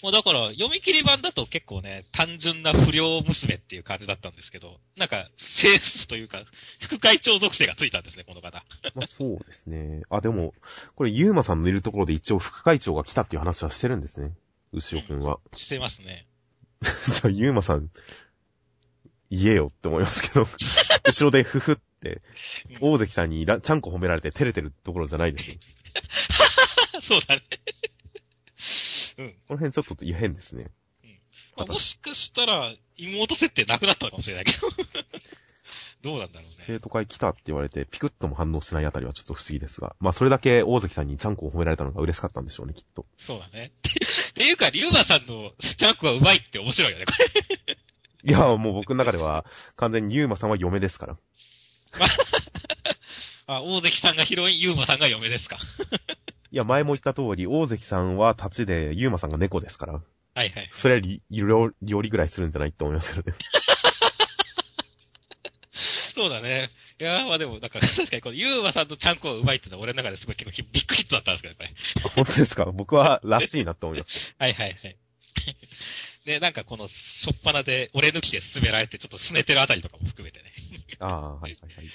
もうだから、読み切り版だと結構ね、単純な不良娘っていう感じだったんですけど、なんか、セースというか、副会長属性がついたんですね、この方。まあそうですね。あ、でも、これゆうまさんのいるところで一応副会長が来たっていう話はしてるんですね。牛尾くんは。してますね。じゃあ、ゆうまさん、言えよって思いますけど、後ろでふふって、大関さんにらちゃんこ褒められて照れてるところじゃないですよ。そうだね。うん。この辺ちょっと変ですね。まあ、もしかしたら、妹設定なくなったのかもしれないけど。どうなんだろうね。生徒会来たって言われて、ピクッとも反応しないあたりはちょっと不思議ですが。まあ、それだけ大関さんにちゃんこを褒められたのが嬉しかったんでしょうね、きっと。そうだね。っていうか、リュウマさんのチャンクはうまいって面白いよね、これ。いや、もう僕の中では、完全にユーマさんは嫁ですから。あ、大関さんがヒロイン、ユウマさんが嫁ですか。いや、前も言った通り、大関さんはタチで、ユーマさんがネコですから。はいはい。それより、よりよりぐらいするんじゃないって思いますけどね。そうだね。いやーまあでも、なんか、確かにこのユウマさんのチャンクはうまいってのは俺の中ですごい結構ビッグヒットだったんですけど、これ。あ本当ですか？僕は、らしいなって思います。はいはいはい。で、なんかこの、しょっぱなで、俺抜きで進められて、ちょっと拗ねてるあたりとかも含めてね。ああ、はいはいはい。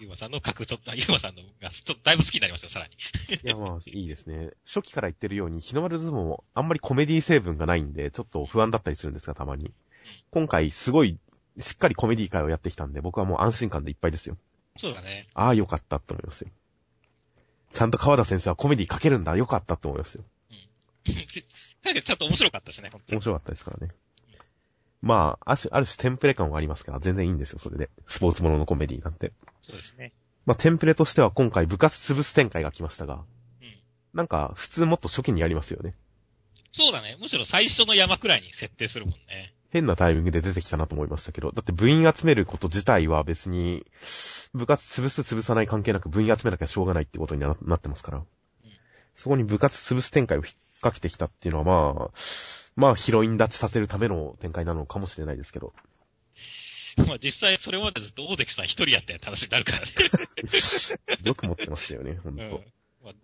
ゆうまさんの書くちょっと、ゆうまさんのが、ちょっとだいぶ好きになりましたよ、さらに。いや、まあ、いいですね。初期から言ってるように、日の丸相撲もあんまりコメディ成分がないんで、ちょっと不安だったりするんですが、たまに。今回、すごい、しっかりコメディ会をやってきたんで、僕はもう安心感でいっぱいですよ。そうだね。ああ、よかったって思いますよ。ちゃんと川田先生はコメディ書けるんだ、よかったって思いますよ。だけどちょっと面白かったしね、本当に。面白かったですからね。まあ、ある種、ある種テンプレ感はありますから、全然いいんですよ、それで。スポーツもののコメディなんて。そうですね。まあ、テンプレとしては今回部活潰す展開が来ましたが、うん。なんか、普通もっと初期にやりますよね。そうだね。むしろ最初の山くらいに設定するもんね。変なタイミングで出てきたなと思いましたけど、だって部員集めること自体は別に、部活潰す潰さない関係なく部員集めなきゃしょうがないってことにななってますから。そこに部活潰す展開を引っ掛けてきたっていうのはまあ、まあヒロイン立ちさせるための展開なのかもしれないですけど。まあ実際それまでずっと大関さん一人やったよって話になるからね。よく持ってましたよね、ほんと。うん。まあ、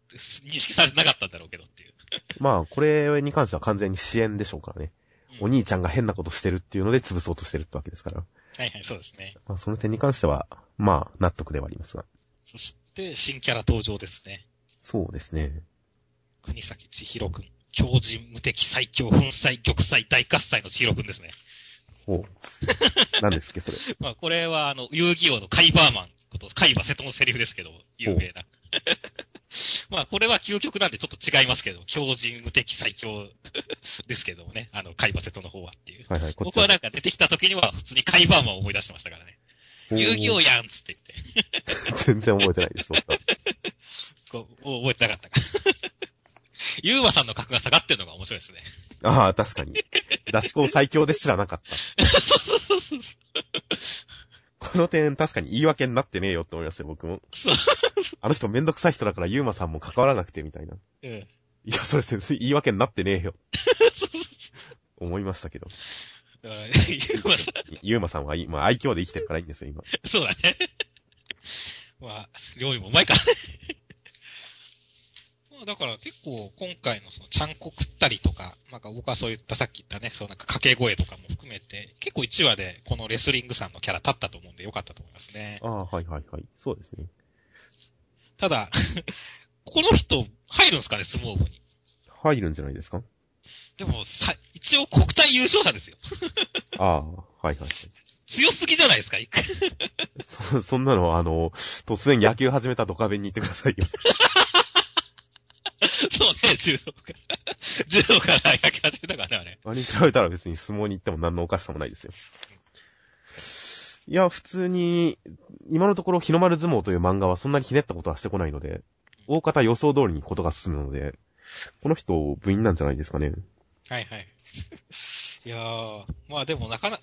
認識されてなかったんだろうけどっていう。まあ、これに関しては完全に支援でしょうからね。うんお兄ちゃんが変なことしてるっていうので潰そうとしてるってわけですから。はいはい、そうですね。まあ、その点に関しては、まあ、納得ではありますが。そして、新キャラ登場ですね。そうですね。国崎千尋くん。強靭無敵最強粉砕玉砕大喝采の千尋くんですね。おう何ですっけ、それ。まあこれはあの、遊戯王のカイバーマンこと、カイバ瀬戸のセリフですけど、有名な。まあこれは究極なんでちょっと違いますけど、強靭無敵最強 ですけどもね、あの、カイバ瀬戸の方はっていう。はいはい、こっち僕はなんか出てきた時には普通にカイバーマンを思い出してましたからね。遊戯王やんっつって言って。全然覚えてないです、こう、覚えてなかったか。ユーマさんの格が下がってるのが面白いですね。ああ、確かに。出し子最強ですらなかった。この点、確かに言い訳になってねえよって思いましたよ、僕も。あの人めんどくさい人だからユーマさんも関わらなくてみたいな。うん。いや、それ全然言い訳になってねえよ。思いましたけど。だから、ユーマさユーマさんはまあ愛嬌で生きてるからいいんですよ、今。ん、そうだね。まあ、料理もうまいからね。まあだから結構今回のそのちゃんこ食ったりとか、なんか僕はそういったさっき言ったね、そうなんか掛け声とかも含めて、結構1話でこのレスリングさんのキャラ立ったと思うんでよかったと思いますね。ああ、はいはいはい。そうですね。ただ、この人入るんですかね、相撲部に。入るんじゃないですか？でもさ、一応国体優勝者ですよ。ああ、はいはいはい。強すぎじゃないですか、そ、そんなのは、あの、突然野球始めたドカベンに行ってくださいよ。そうね、柔道から。柔道から野球始めたからね、あれ。に比べたら別に相撲に行っても何のおかしさもないですよ。いや、普通に、今のところ日の丸相撲という漫画はそんなにひねったことはしてこないので、大方予想通りにことが進むので、この人部員なんじゃないですかね。はいはい。いやー、まあでもなかな、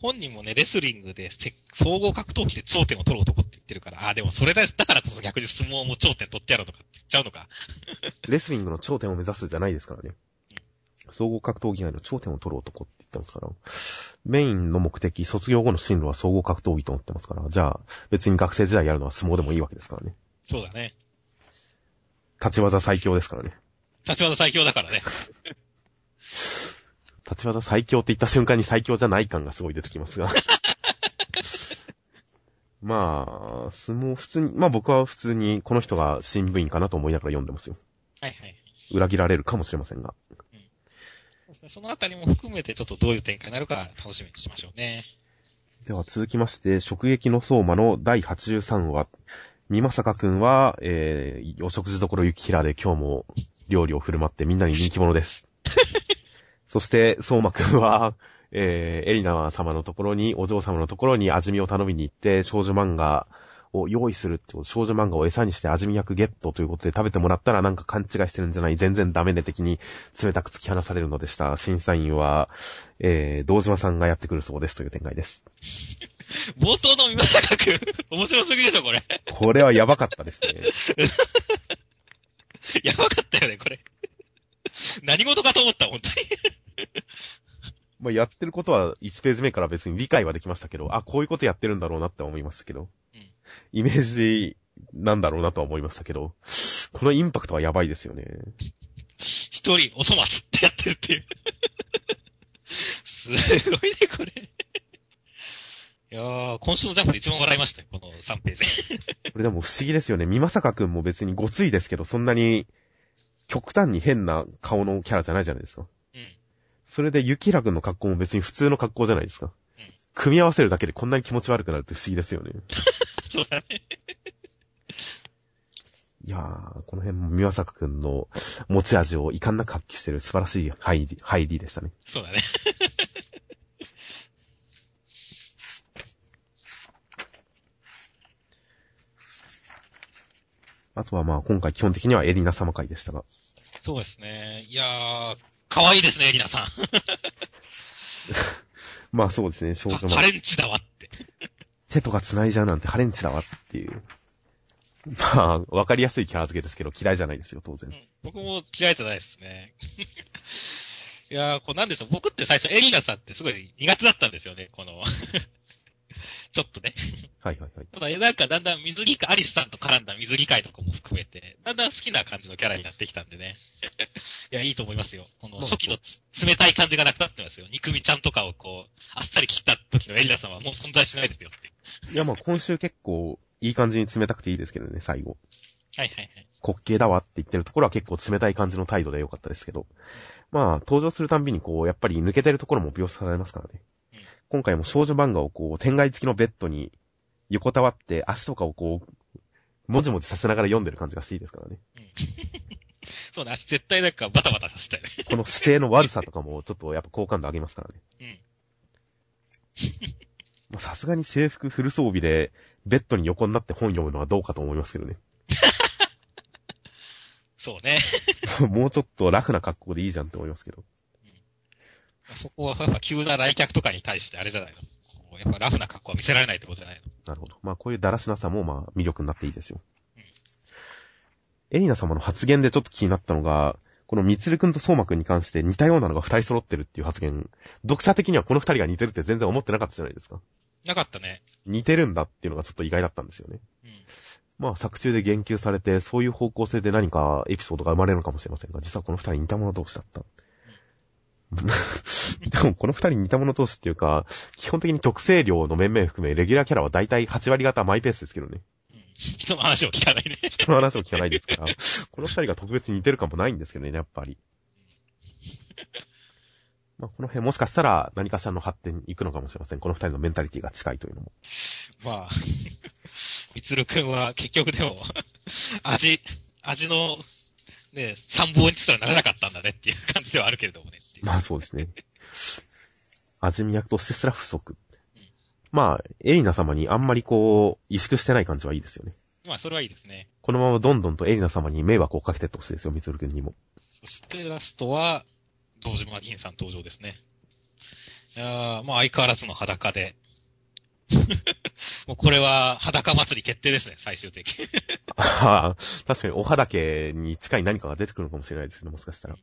本人もね、レスリングでせ総合格闘技で頂点を取る男っってるから、ああ、でもそれだ、だからこそ逆に相撲も頂点取ってやろうとか言っちゃうのか。レスリングの頂点を目指すじゃないですからね。総合格闘技内の頂点を取る男って言ってますから。メインの目的、卒業後の進路は総合格闘技と思ってますから。じゃあ、別に学生時代やるのは相撲でもいいわけですからね。そうだね。立ち技最強ですからね。立ち技最強だからね。立ち技最強って言った瞬間に最強じゃない感がすごい出てきますが。まあ、相撲普通に、まあ僕は普通にこの人が新部員かなと思いながら読んでますよ。はいはい。裏切られるかもしれませんが。そうですね。そのあたりも含めてちょっとどういう展開になるか楽しみにしましょうね。では続きまして、直撃の相馬の第83話。みまさかくんは、えー、お食事処ゆきひらで今日も料理を振る舞ってみんなに人気者です。そして、相馬くんは、えー、エリナ様のところに、お嬢様のところに味見を頼みに行って、少女漫画を用意するってこと、少女漫画を餌にして味見役ゲットということで食べてもらったらなんか勘違いしてるんじゃない、全然ダメね的に冷たく突き放されるのでした。審査員は、えー、道島さんがやってくるそうですという展開です。冒頭の今坂くん、面白すぎでしょ、これ。これはやばかったですね。やばかったよね、これ。何事かと思った、本当に。まあ、やってることは1ページ目から別に理解はできましたけど、あ、こういうことやってるんだろうなって思いましたけど、うんイメージなんだろうなとは思いましたけど、このインパクトはやばいですよね。一人、お粗末ってやってるっていう。すごいね、これ。いやー、今週のジャンプで一番笑いましたよ、この3ページ。これでも不思議ですよね。美作くんも別にごついですけど、そんなに極端に変な顔のキャラじゃないじゃないですか。うん。それで、ゆきらくんの格好も別に普通の格好じゃないですか。組み合わせるだけでこんなに気持ち悪くなるって不思議ですよね。そうだね。いやー、この辺も宮坂くんの持ち味を遺憾なく発揮してる素晴らしい入り、入りでしたね。そうだね。あとはまあ今回基本的にはエリナ様会でしたが。そうですね。いやー、可愛いですね、エリナさん。まあそうですね、少女。ハレンチだわって。手とか繋いじゃうなんてハレンチだわっていう。まあ、わかりやすいキャラ付けですけど嫌いじゃないですよ、当然う。ん僕も嫌いじゃないですね。いやー、こうなんでしょう。僕って最初エリナさんってすごい苦手だったんですよね、この。ちょっとね。はいはいはい。ただ、なんかだんだん水着会、アリスさんと絡んだ水着会とかも含めて、だんだん好きな感じのキャラになってきたんでね。いや、いいと思いますよ。このまあ初期のつ冷たい感じがなくなってますよ。肉みちゃんとかをこう、あっさり切った時のエリナさんはもう存在しないですよって。いやまあ今週結構いい感じに冷たくていいですけどね、最後。はいはいはい。滑稽だわって言ってるところは結構冷たい感じの態度で良かったですけど。まあ、登場するたんびにこう、やっぱり抜けてるところも描写されますからね。うん今回も少女漫画をこう、天外付きのベッドに横たわって足とかをこう、もじもじさせながら読んでる感じがしていいですからね。うん。そうね、足絶対なんかバタバタさせたよね。この姿勢の悪さとかもちょっとやっぱ好感度上げますからね。うん。まあさすがに制服フル装備で、ベッドに横になって本読むのはどうかと思いますけどね。そうね。もうちょっとラフな格好でいいじゃんって思いますけど。そこはやっぱ急な来客とかに対してあれじゃないの？やっぱラフな格好は見せられないってことじゃないの？なるほど。まあこういうだらしなさもまあ魅力になっていいですようん。エリナ様の発言でちょっと気になったのが、このミツル君と相馬君に関して似たようなのが二人揃ってるっていう発言。読者的にはこの二人が似てるって全然思ってなかったじゃないですか。なかったね。似てるんだっていうのがちょっと意外だったんですよね。うん。まあ作中で言及されて、そういう方向性で何かエピソードが生まれるのかもしれませんが、実はこの二人似た者同士だった。でもこの二人似た者同士っていうか、基本的に特性量の面々含め、レギュラーキャラは大体8割方マイペースですけどね。うん。人の話を聞かないね。人の話を聞かないですから、この二人が特別に似てる感もないんですけどね、やっぱり。まあ、この辺もしかしたら何かしらの発展に行くのかもしれません。この二人のメンタリティが近いというのも。まあ、みつるくんは結局でも、味、味の、ね、参謀にすらならなかったんだねっていう感じではあるけれどもね。まあそうですね。味見役としてすら不足うん。まあ、エリナ様にあんまりこう、萎縮してない感じはいいですよね。まあ、それはいいですね。このままどんどんとエリナ様に迷惑をかけてってほしいですよ、ミツル君にも。そしてラストは、道島銀さん登場ですね。いやーまあ相変わらずの裸で。もうこれは裸祭り決定ですね、最終的。ああ、確かにお肌けに近い何かが出てくるのかもしれないですけど、もしかしたら。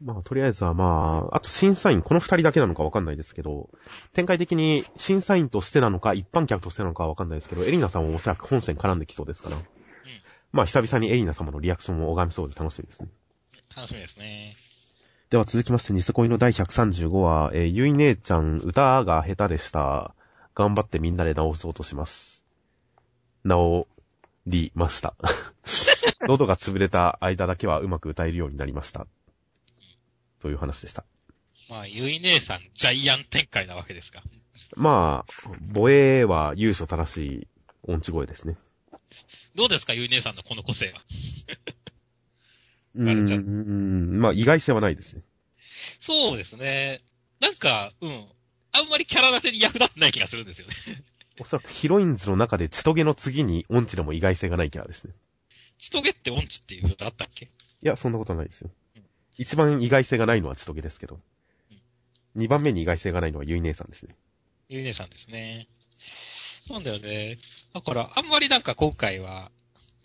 まあ、とりあえずはまあ、あと審査員、この二人だけなのかわかんないですけど、展開的に審査員としてなのか、一般客としてなのかはわかんないですけど、エリナさんもおそらく本戦絡んできそうですから。まあ、久々にエリナ様のリアクションを拝みそうで楽しみですね。楽しみですね。では続きまして、ニセ恋の第135話、えー、ゆい姉ちゃん、歌が下手でした。頑張ってみんなで直そうとします。直りました。喉が潰れた間だけはうまく歌えるようになりました。という話でした。まあ、ゆい姉さん、ジャイアン展開なわけですか。まあ、母英は優勝正しい音痴声ですね。どうですか、ゆい姉さんのこの個性は？うあれじゃーん、まあ意外性はないですね。そうですね。なんか、うん。あんまりキャラ立てに役立ってない気がするんですよね。おそらくヒロインズの中で千棘の次に音痴でも意外性がないキャラですね。ちとげって音痴っていうことあったっけ？いや、そんなことはないですようん。一番意外性がないのは千棘ですけど。二番目に意外性がないのはゆい姉さんですね。ゆい姉さんですね。なんだよね。だから、あんまりなんか今回は、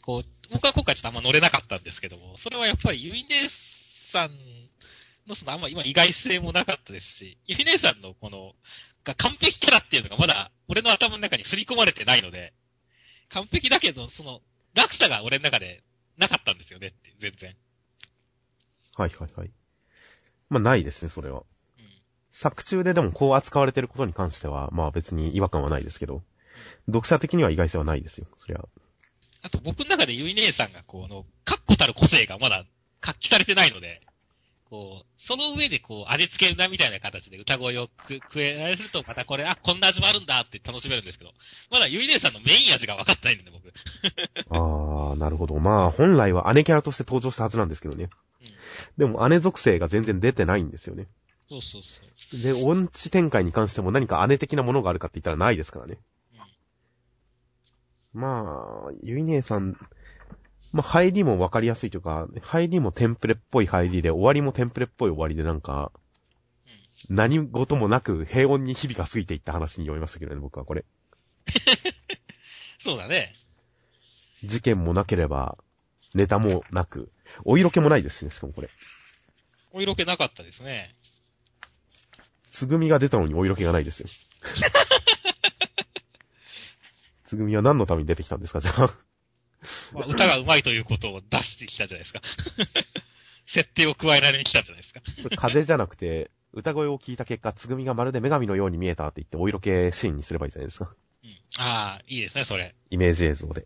こう、僕は今回ちょっとあんま乗れなかったんですけども、それはやっぱりゆい姉さんのそのあんま今意外性もなかったですし、ゆい姉さんのこの、が完璧キャラっていうのがまだ俺の頭の中に刷り込まれてないので、完璧だけど、その、落差が俺の中でなかったんですよねって、全然。はいはいはい。まあないですね、それは。うん。作中ででもこう扱われてることに関しては、まあ別に違和感はないですけど、読者的には意外性はないですよ、そりゃ。あと僕の中でゆい姉さんがこう、の、確固たる個性がまだ発揮されてないので、こう、その上でこう、味付けるなみたいな形で歌声をく食えられると、またこれ、あ、こんな味もあるんだって楽しめるんですけど、まだゆい姉さんのメイン味が分かってないんで、僕。あー、なるほど。まあ、本来は姉キャラとして登場したはずなんですけどね。うん。でも姉属性が全然出てないんですよね。そうそうそう。で、音痴展開に関しても何か姉的なものがあるかって言ったらないですからね。まあ、ゆい姉さん、まあ、入りもわかりやすいというか、入りもテンプレっぽい入りで、終わりもテンプレっぽい終わりでなんか、何事もなく平穏に日々が過ぎていった話に読みましたけどね、僕はこれ。そうだね。事件もなければ、ネタもなく、お色気もないですしね、しかもこれ。お色気なかったですね。つぐみが出たのにお色気がないですよ。つぐみは何のために出てきたんですか、じゃあ。まあ、歌が上手いということを出してきたじゃないですか。設定を加えられに来たんじゃないですか。風じゃなくて、歌声を聞いた結果、つぐみがまるで女神のように見えたって言ってお色気シーンにすればいいじゃないですか。うん。ああ、いいですね、それ。イメージ映像で。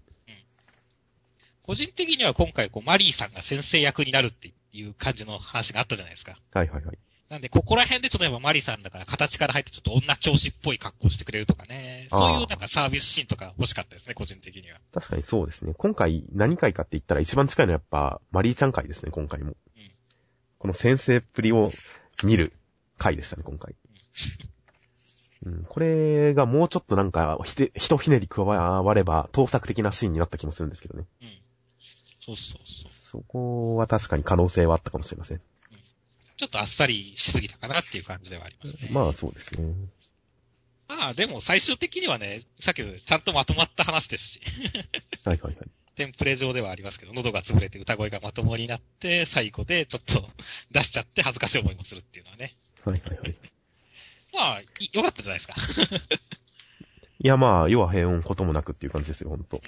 個人的には今回、こう、マリーさんが先生役になるっていう感じの話があったじゃないですか。はいはいはい。なんで、ここら辺でちょっとやっぱマリさんだから形から入ってちょっと女教師っぽい格好してくれるとかね。そういうなんかサービスシーンとか欲しかったですね、個人的には。確かにそうですね。今回何回かって言ったら一番近いのはやっぱ、マリーちゃん回ですね、今回も。うんこの先生っぷりを見る回でしたね、今回。うん、これがもうちょっとなんか、ひて、ひとひねり加われば、盗作的なシーンになった気もするんですけどね。うん。そうそうそう。そこは確かに可能性はあったかもしれません。ちょっとあっさりしすぎたかなっていう感じではありますね。まあそうですね。まあでも最終的にはね、さっきのちゃんとまとまった話ですし、はいはいはい。テンプレ上ではありますけど、喉が潰れて歌声がまともになって、最後でちょっと出しちゃって恥ずかしい思いもするっていうのはね。はいはいはい。まあ、い良かったじゃないですか。いやまあ、要は平穏こともなくっていう感じですよ、ほんと。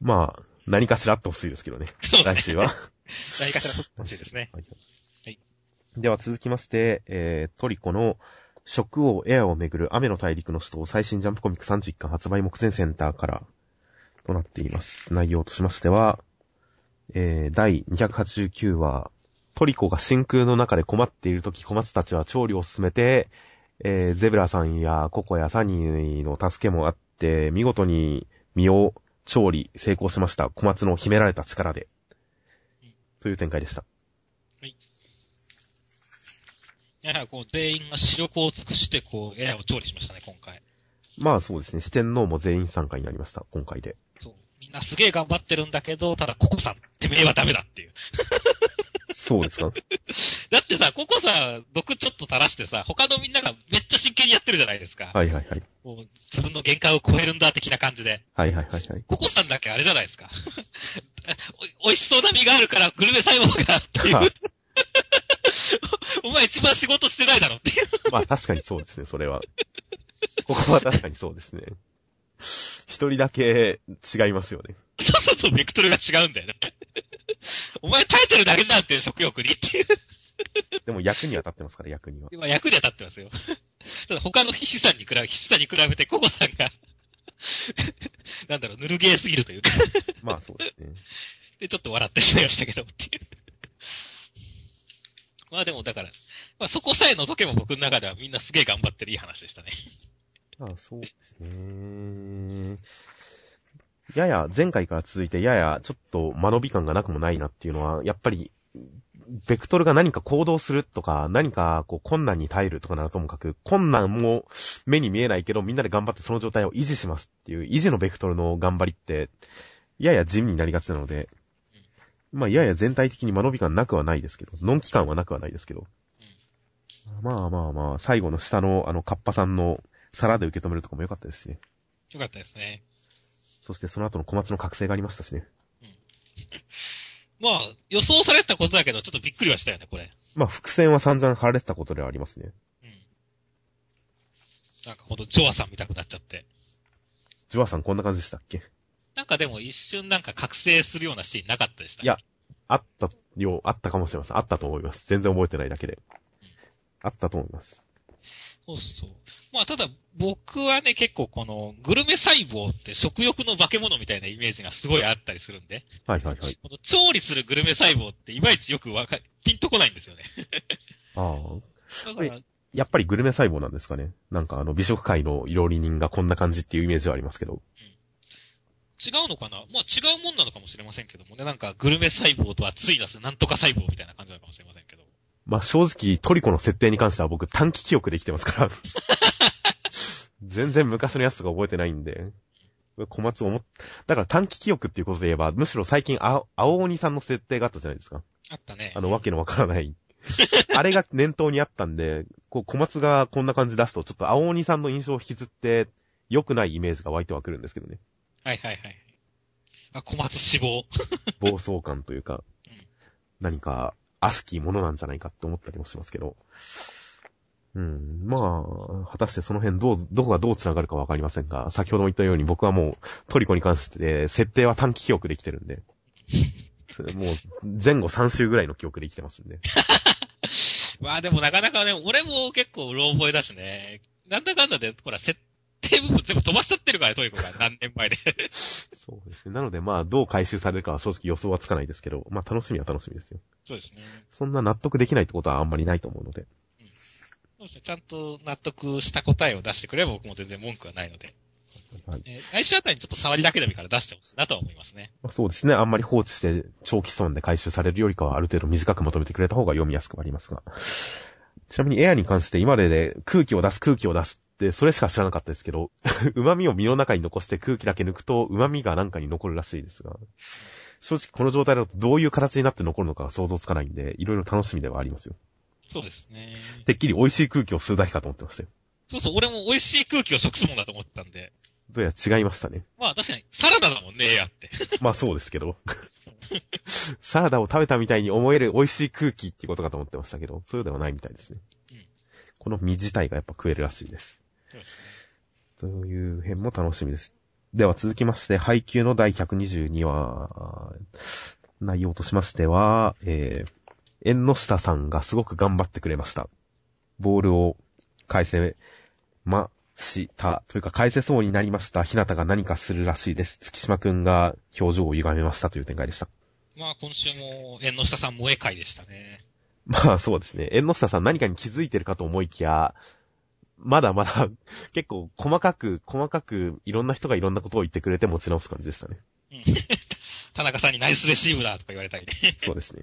まあ、何かしらあってほしいですけどね。ね来週は。何かしら撮ってほしいですね。はいはいでは続きまして、えー、トリコの食王エアをめぐる雨の大陸の首都最新ジャンプコミック31巻発売目前センターからとなっています。内容としましては、えー、第289話、トリコが真空の中で困っているとき小松たちは調理を進めて、えー、ゼブラさんやココやサニーの助けもあって、見事に身を調理成功しました。小松の秘められた力で。という展開でした。いやはりこう全員が視力を尽くして、こう、エアを調理しましたね、今回。まあそうですね。四天王も全員参加になりました。今回で。そう。みんなすげえ頑張ってるんだけど、ただココさん、てめえはダメだっていう。そうですか？だってさ、ココさん、毒ちょっと垂らしてさ、他のみんながめっちゃ真剣にやってるじゃないですか。はいはいはい。もう自分の限界を超えるんだ、的な感じで。はいはいはいはい。ココさんだけあれじゃないですか。お美味しそうな身があるから、グルメ細胞がっていう。お前一番仕事してないだろっていう。まあ確かにそうですね、それは。ここは確かにそうですね。一人だけ違いますよね。そうそうそう、ベクトルが違うんだよね。お前耐えてるだけじゃんって食欲にっていう。でも役には立ってますから、役には。今役には立ってますよ。ただ他の筆さんに比べ、筆さんに比べてココさんが、なんだろう、ぬるゲーすぎるというか、まあそうですね。で、ちょっと笑ってしまいましたけど、っていう。まあでもだから、まあそこさえ除けば僕の中ではみんなすげえ頑張ってるいい話でしたね。まあそうですね。やや、前回から続いてやや、ちょっと間延び感がなくもないなっていうのは、やっぱり、ベクトルが何か行動するとか、何かこう困難に耐えるとかならともかく、困難も目に見えないけど、みんなで頑張ってその状態を維持しますっていう、維持のベクトルの頑張りって、やや地味になりがちなので、まあ、やや全体的に間延び感なくはないですけど、のんき感はなくはないですけど、まあまあまあ、最後の下のあの、カッパさんの皿で受け止めるとかも良かったですしね。よかったですね。そしてその後の小松の覚醒がありましたしね。まあ、予想されてたことだけど、ちょっとびっくりはしたよね、これ。まあ、伏線は散々張られてたことではありますね。うん。なんかほんと、ジョアさん見たくなっちゃって。ジョアさんこんな感じでしたっけ？なんかでも一瞬なんか覚醒するようなシーンなかったでした。いや、あったよう、あったかもしれません。あったと思います。全然覚えてないだけで。あったと思います。そうそう。まあ、ただ、僕はね、結構この、グルメ細胞って食欲の化け物みたいなイメージがすごいあったりするんで、はいはいはい。この調理するグルメ細胞っていまいちよくわか、ピンとこないんですよね。ああ。だから、やっぱりグルメ細胞なんですかね。なんかあの、美食界の料理人がこんな感じっていうイメージはありますけど。違うのかな？まあ違うもんなのかもしれませんけどもね、なんかグルメ細胞とはついなすなんとか細胞みたいな感じなのかもしれませんけど。まあ正直トリコの設定に関しては僕短期記憶できてますから。全然昔のやつとか覚えてないんで。小松思っ、だから短期記憶っていうことで言えば、むしろ最近青、青鬼さんの設定があったじゃないですか。あったね。あの、わけのわからない。あれが念頭にあったんで、こう、小松がこんな感じ出すと、ちょっと青鬼さんの印象を引きずって、良くないイメージが湧いてはくるんですけどね。はいはいはい。あ、小松死亡。暴走感というかうん、何か、悪しきものなんじゃないかって思ったりもしますけど。うん。まあ、果たしてその辺どう、どこがどう繋がるかわかりませんが、先ほども言ったように僕はもうトリコに関して、設定は短期記憶できてるんで。もう、前後3週ぐらいの記憶できてますんで。まあでもなかなかね、俺も結構うろ覚えだしね。なんだかんだで、ほら、設定部分全部飛ばしちゃってるから、トイコが何年前で。そうですね。なのでまあ、どう回収されるかは正直予想はつかないですけど、まあ楽しみは楽しみですよ。そうですね。そんな納得できないってことはあんまりないと思うので。そうですね。ちゃんと納得した答えを出してくれば僕も全然文句はないので。はいえー来週あたりにちょっと触りだけでもいいから出してほしいなとは思いますね。まあ、そうですね。あんまり放置して長期損で回収されるよりかはある程度短くまとめてくれた方が読みやすくなりますが。ちなみにエアに関して今までで空気を出す空気を出すそれしか知らなかったですけど、旨味を身の中に残して空気だけ抜くと旨味がなんかに残るらしいですが、正直この状態だとどういう形になって残るのかは想像つかないんで、いろいろ楽しみではありますよ。そうですね。てっきり美味しい空気を吸うだけかと思ってましたよ。そうそう、俺も美味しい空気を食すもんだと思ってたんで。どうやら違いましたね。まあ確かに、サラダだもんね、エアって。まあそうですけど。サラダを食べたみたいに思える美味しい空気っていうことかと思ってましたけど、そうではないみたいですね。うんこの身自体がやっぱ食えるらしいです。という辺も楽しみです。では続きまして、配給の第122話、内容としましては、えー、縁の下さんがすごく頑張ってくれました。ボールを返せました。というか返せそうになりました。ひなたが何かするらしいです。月島くんが表情を歪めましたという展開でした。まあ今週も、縁の下さん萌え会でしたね。まあそうですね。縁の下さん何かに気づいてるかと思いきや、まだまだ 結構細かく、細かくいろんな人がいろんなことを言ってくれて持ち直す感じでしたね。うん。田中さんにナイスレシーブだとか言われたりね。そうですね。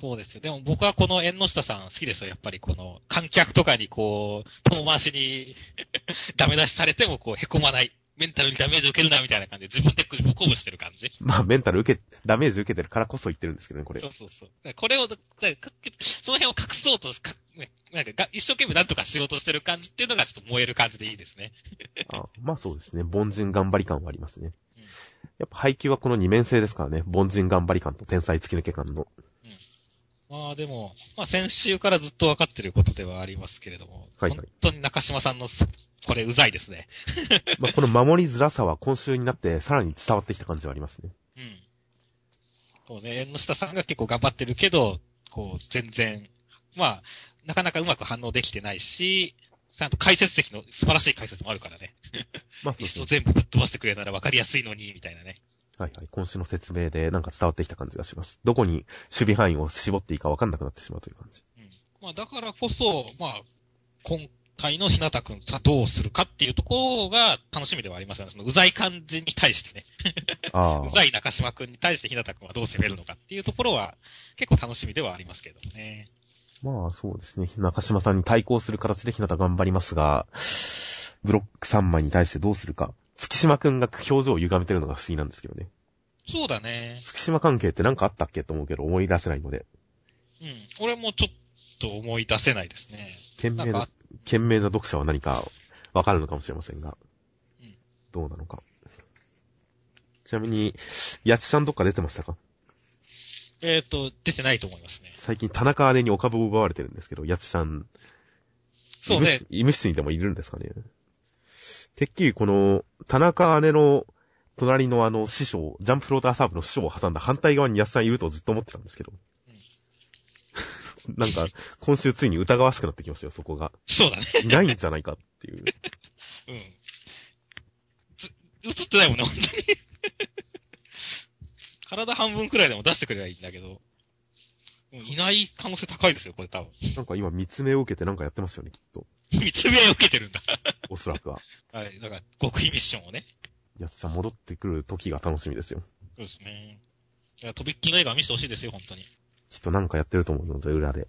そうですよ。でも僕はこの縁の下さん好きですよ。やっぱりこの観客とかにこう、遠回しに ダメ出しされてもこう、凹まない。メンタルにダメージを受けるなみたいな感じで自分で自分を鼓舞してる感じ。まあメンタル受け、ダメージ受けてるからこそ言ってるんですけどね、これそ。うそうそう。これを、その辺を隠そうとか、ね、なんかが一生懸命なんとかしようとしてる感じっていうのがちょっと燃える感じでいいですね。あまあそうですね。凡人頑張り感はありますね。うんやっぱ配球はこの二面性ですからね。凡人頑張り感と天才突き抜け感の。まあでも、まあ先週からずっと分かってることではありますけれども、はいはい本当に中島さんのそ、これうざいですね。まあこの守りづらさは今週になってさらに伝わってきた感じはありますね。うん。こうね、縁の下さんが結構頑張ってるけど、こう、全然、まあ、なかなかうまく反応できてないし、ちゃんと解説的の素晴らしい解説もあるからね。まあそうですねいっそ。全部ぶっ飛ばしてくれたら分かりやすいのに、みたいなね。はいはい。今週の説明でなんか伝わってきた感じがします。どこに守備範囲を絞っていいか分かんなくなってしまうという感じ。うん。まあだからこそ、まあ、今回のひなたくんさどうするかっていうところが楽しみではありますよね。そのうざい感じに対してね。あ うざい中島くんに対してひなたくんはどう攻めるのかっていうところは結構楽しみではありますけれどもね。まあそうですね。中島さんに対抗する形でひなた頑張りますが、ブロック3枚に対してどうするか。月島くんが表情を歪めてるのが不思議なんですけどね。そうだね。月島関係ってなんかあったっけと思うけど思い出せないので、うん。俺もちょっと思い出せないですね。懸命ななんか、懸命な読者は何かわかるのかもしれませんが、うんどうなのか。ちなみに、やちちゃんどっか出てましたか？えっ、と、出てないと思いますね。最近田中姉にお株を奪われてるんですけど、やつちゃん、そうね医務室。にでもいるんですかね。てっきりこの、田中姉の隣のあの師匠、ジャンプフローターサーブの師匠を挟んだ反対側にやつちゃんいるとずっと思ってたんですけど。なんか、今週ついに疑わしくなってきましたよ、そこが。そうだね。いないんじゃないかっていう。うん。つ映ってないもんね、本当に。体半分くらいでも出してくればいいんだけど。うんいない可能性高いですよ、これ多分。なんか今、見つめを受けてなんかやってますよね、きっと。見つめを受けてるんだ。おそらくは。はい。だから、極秘ミッションをね。やつさん戻ってくる時が楽しみですよ。そうですね。いや、とびっきりの映画見せてほしいですよ、本当に。きっとなんかやってると思うので、裏で。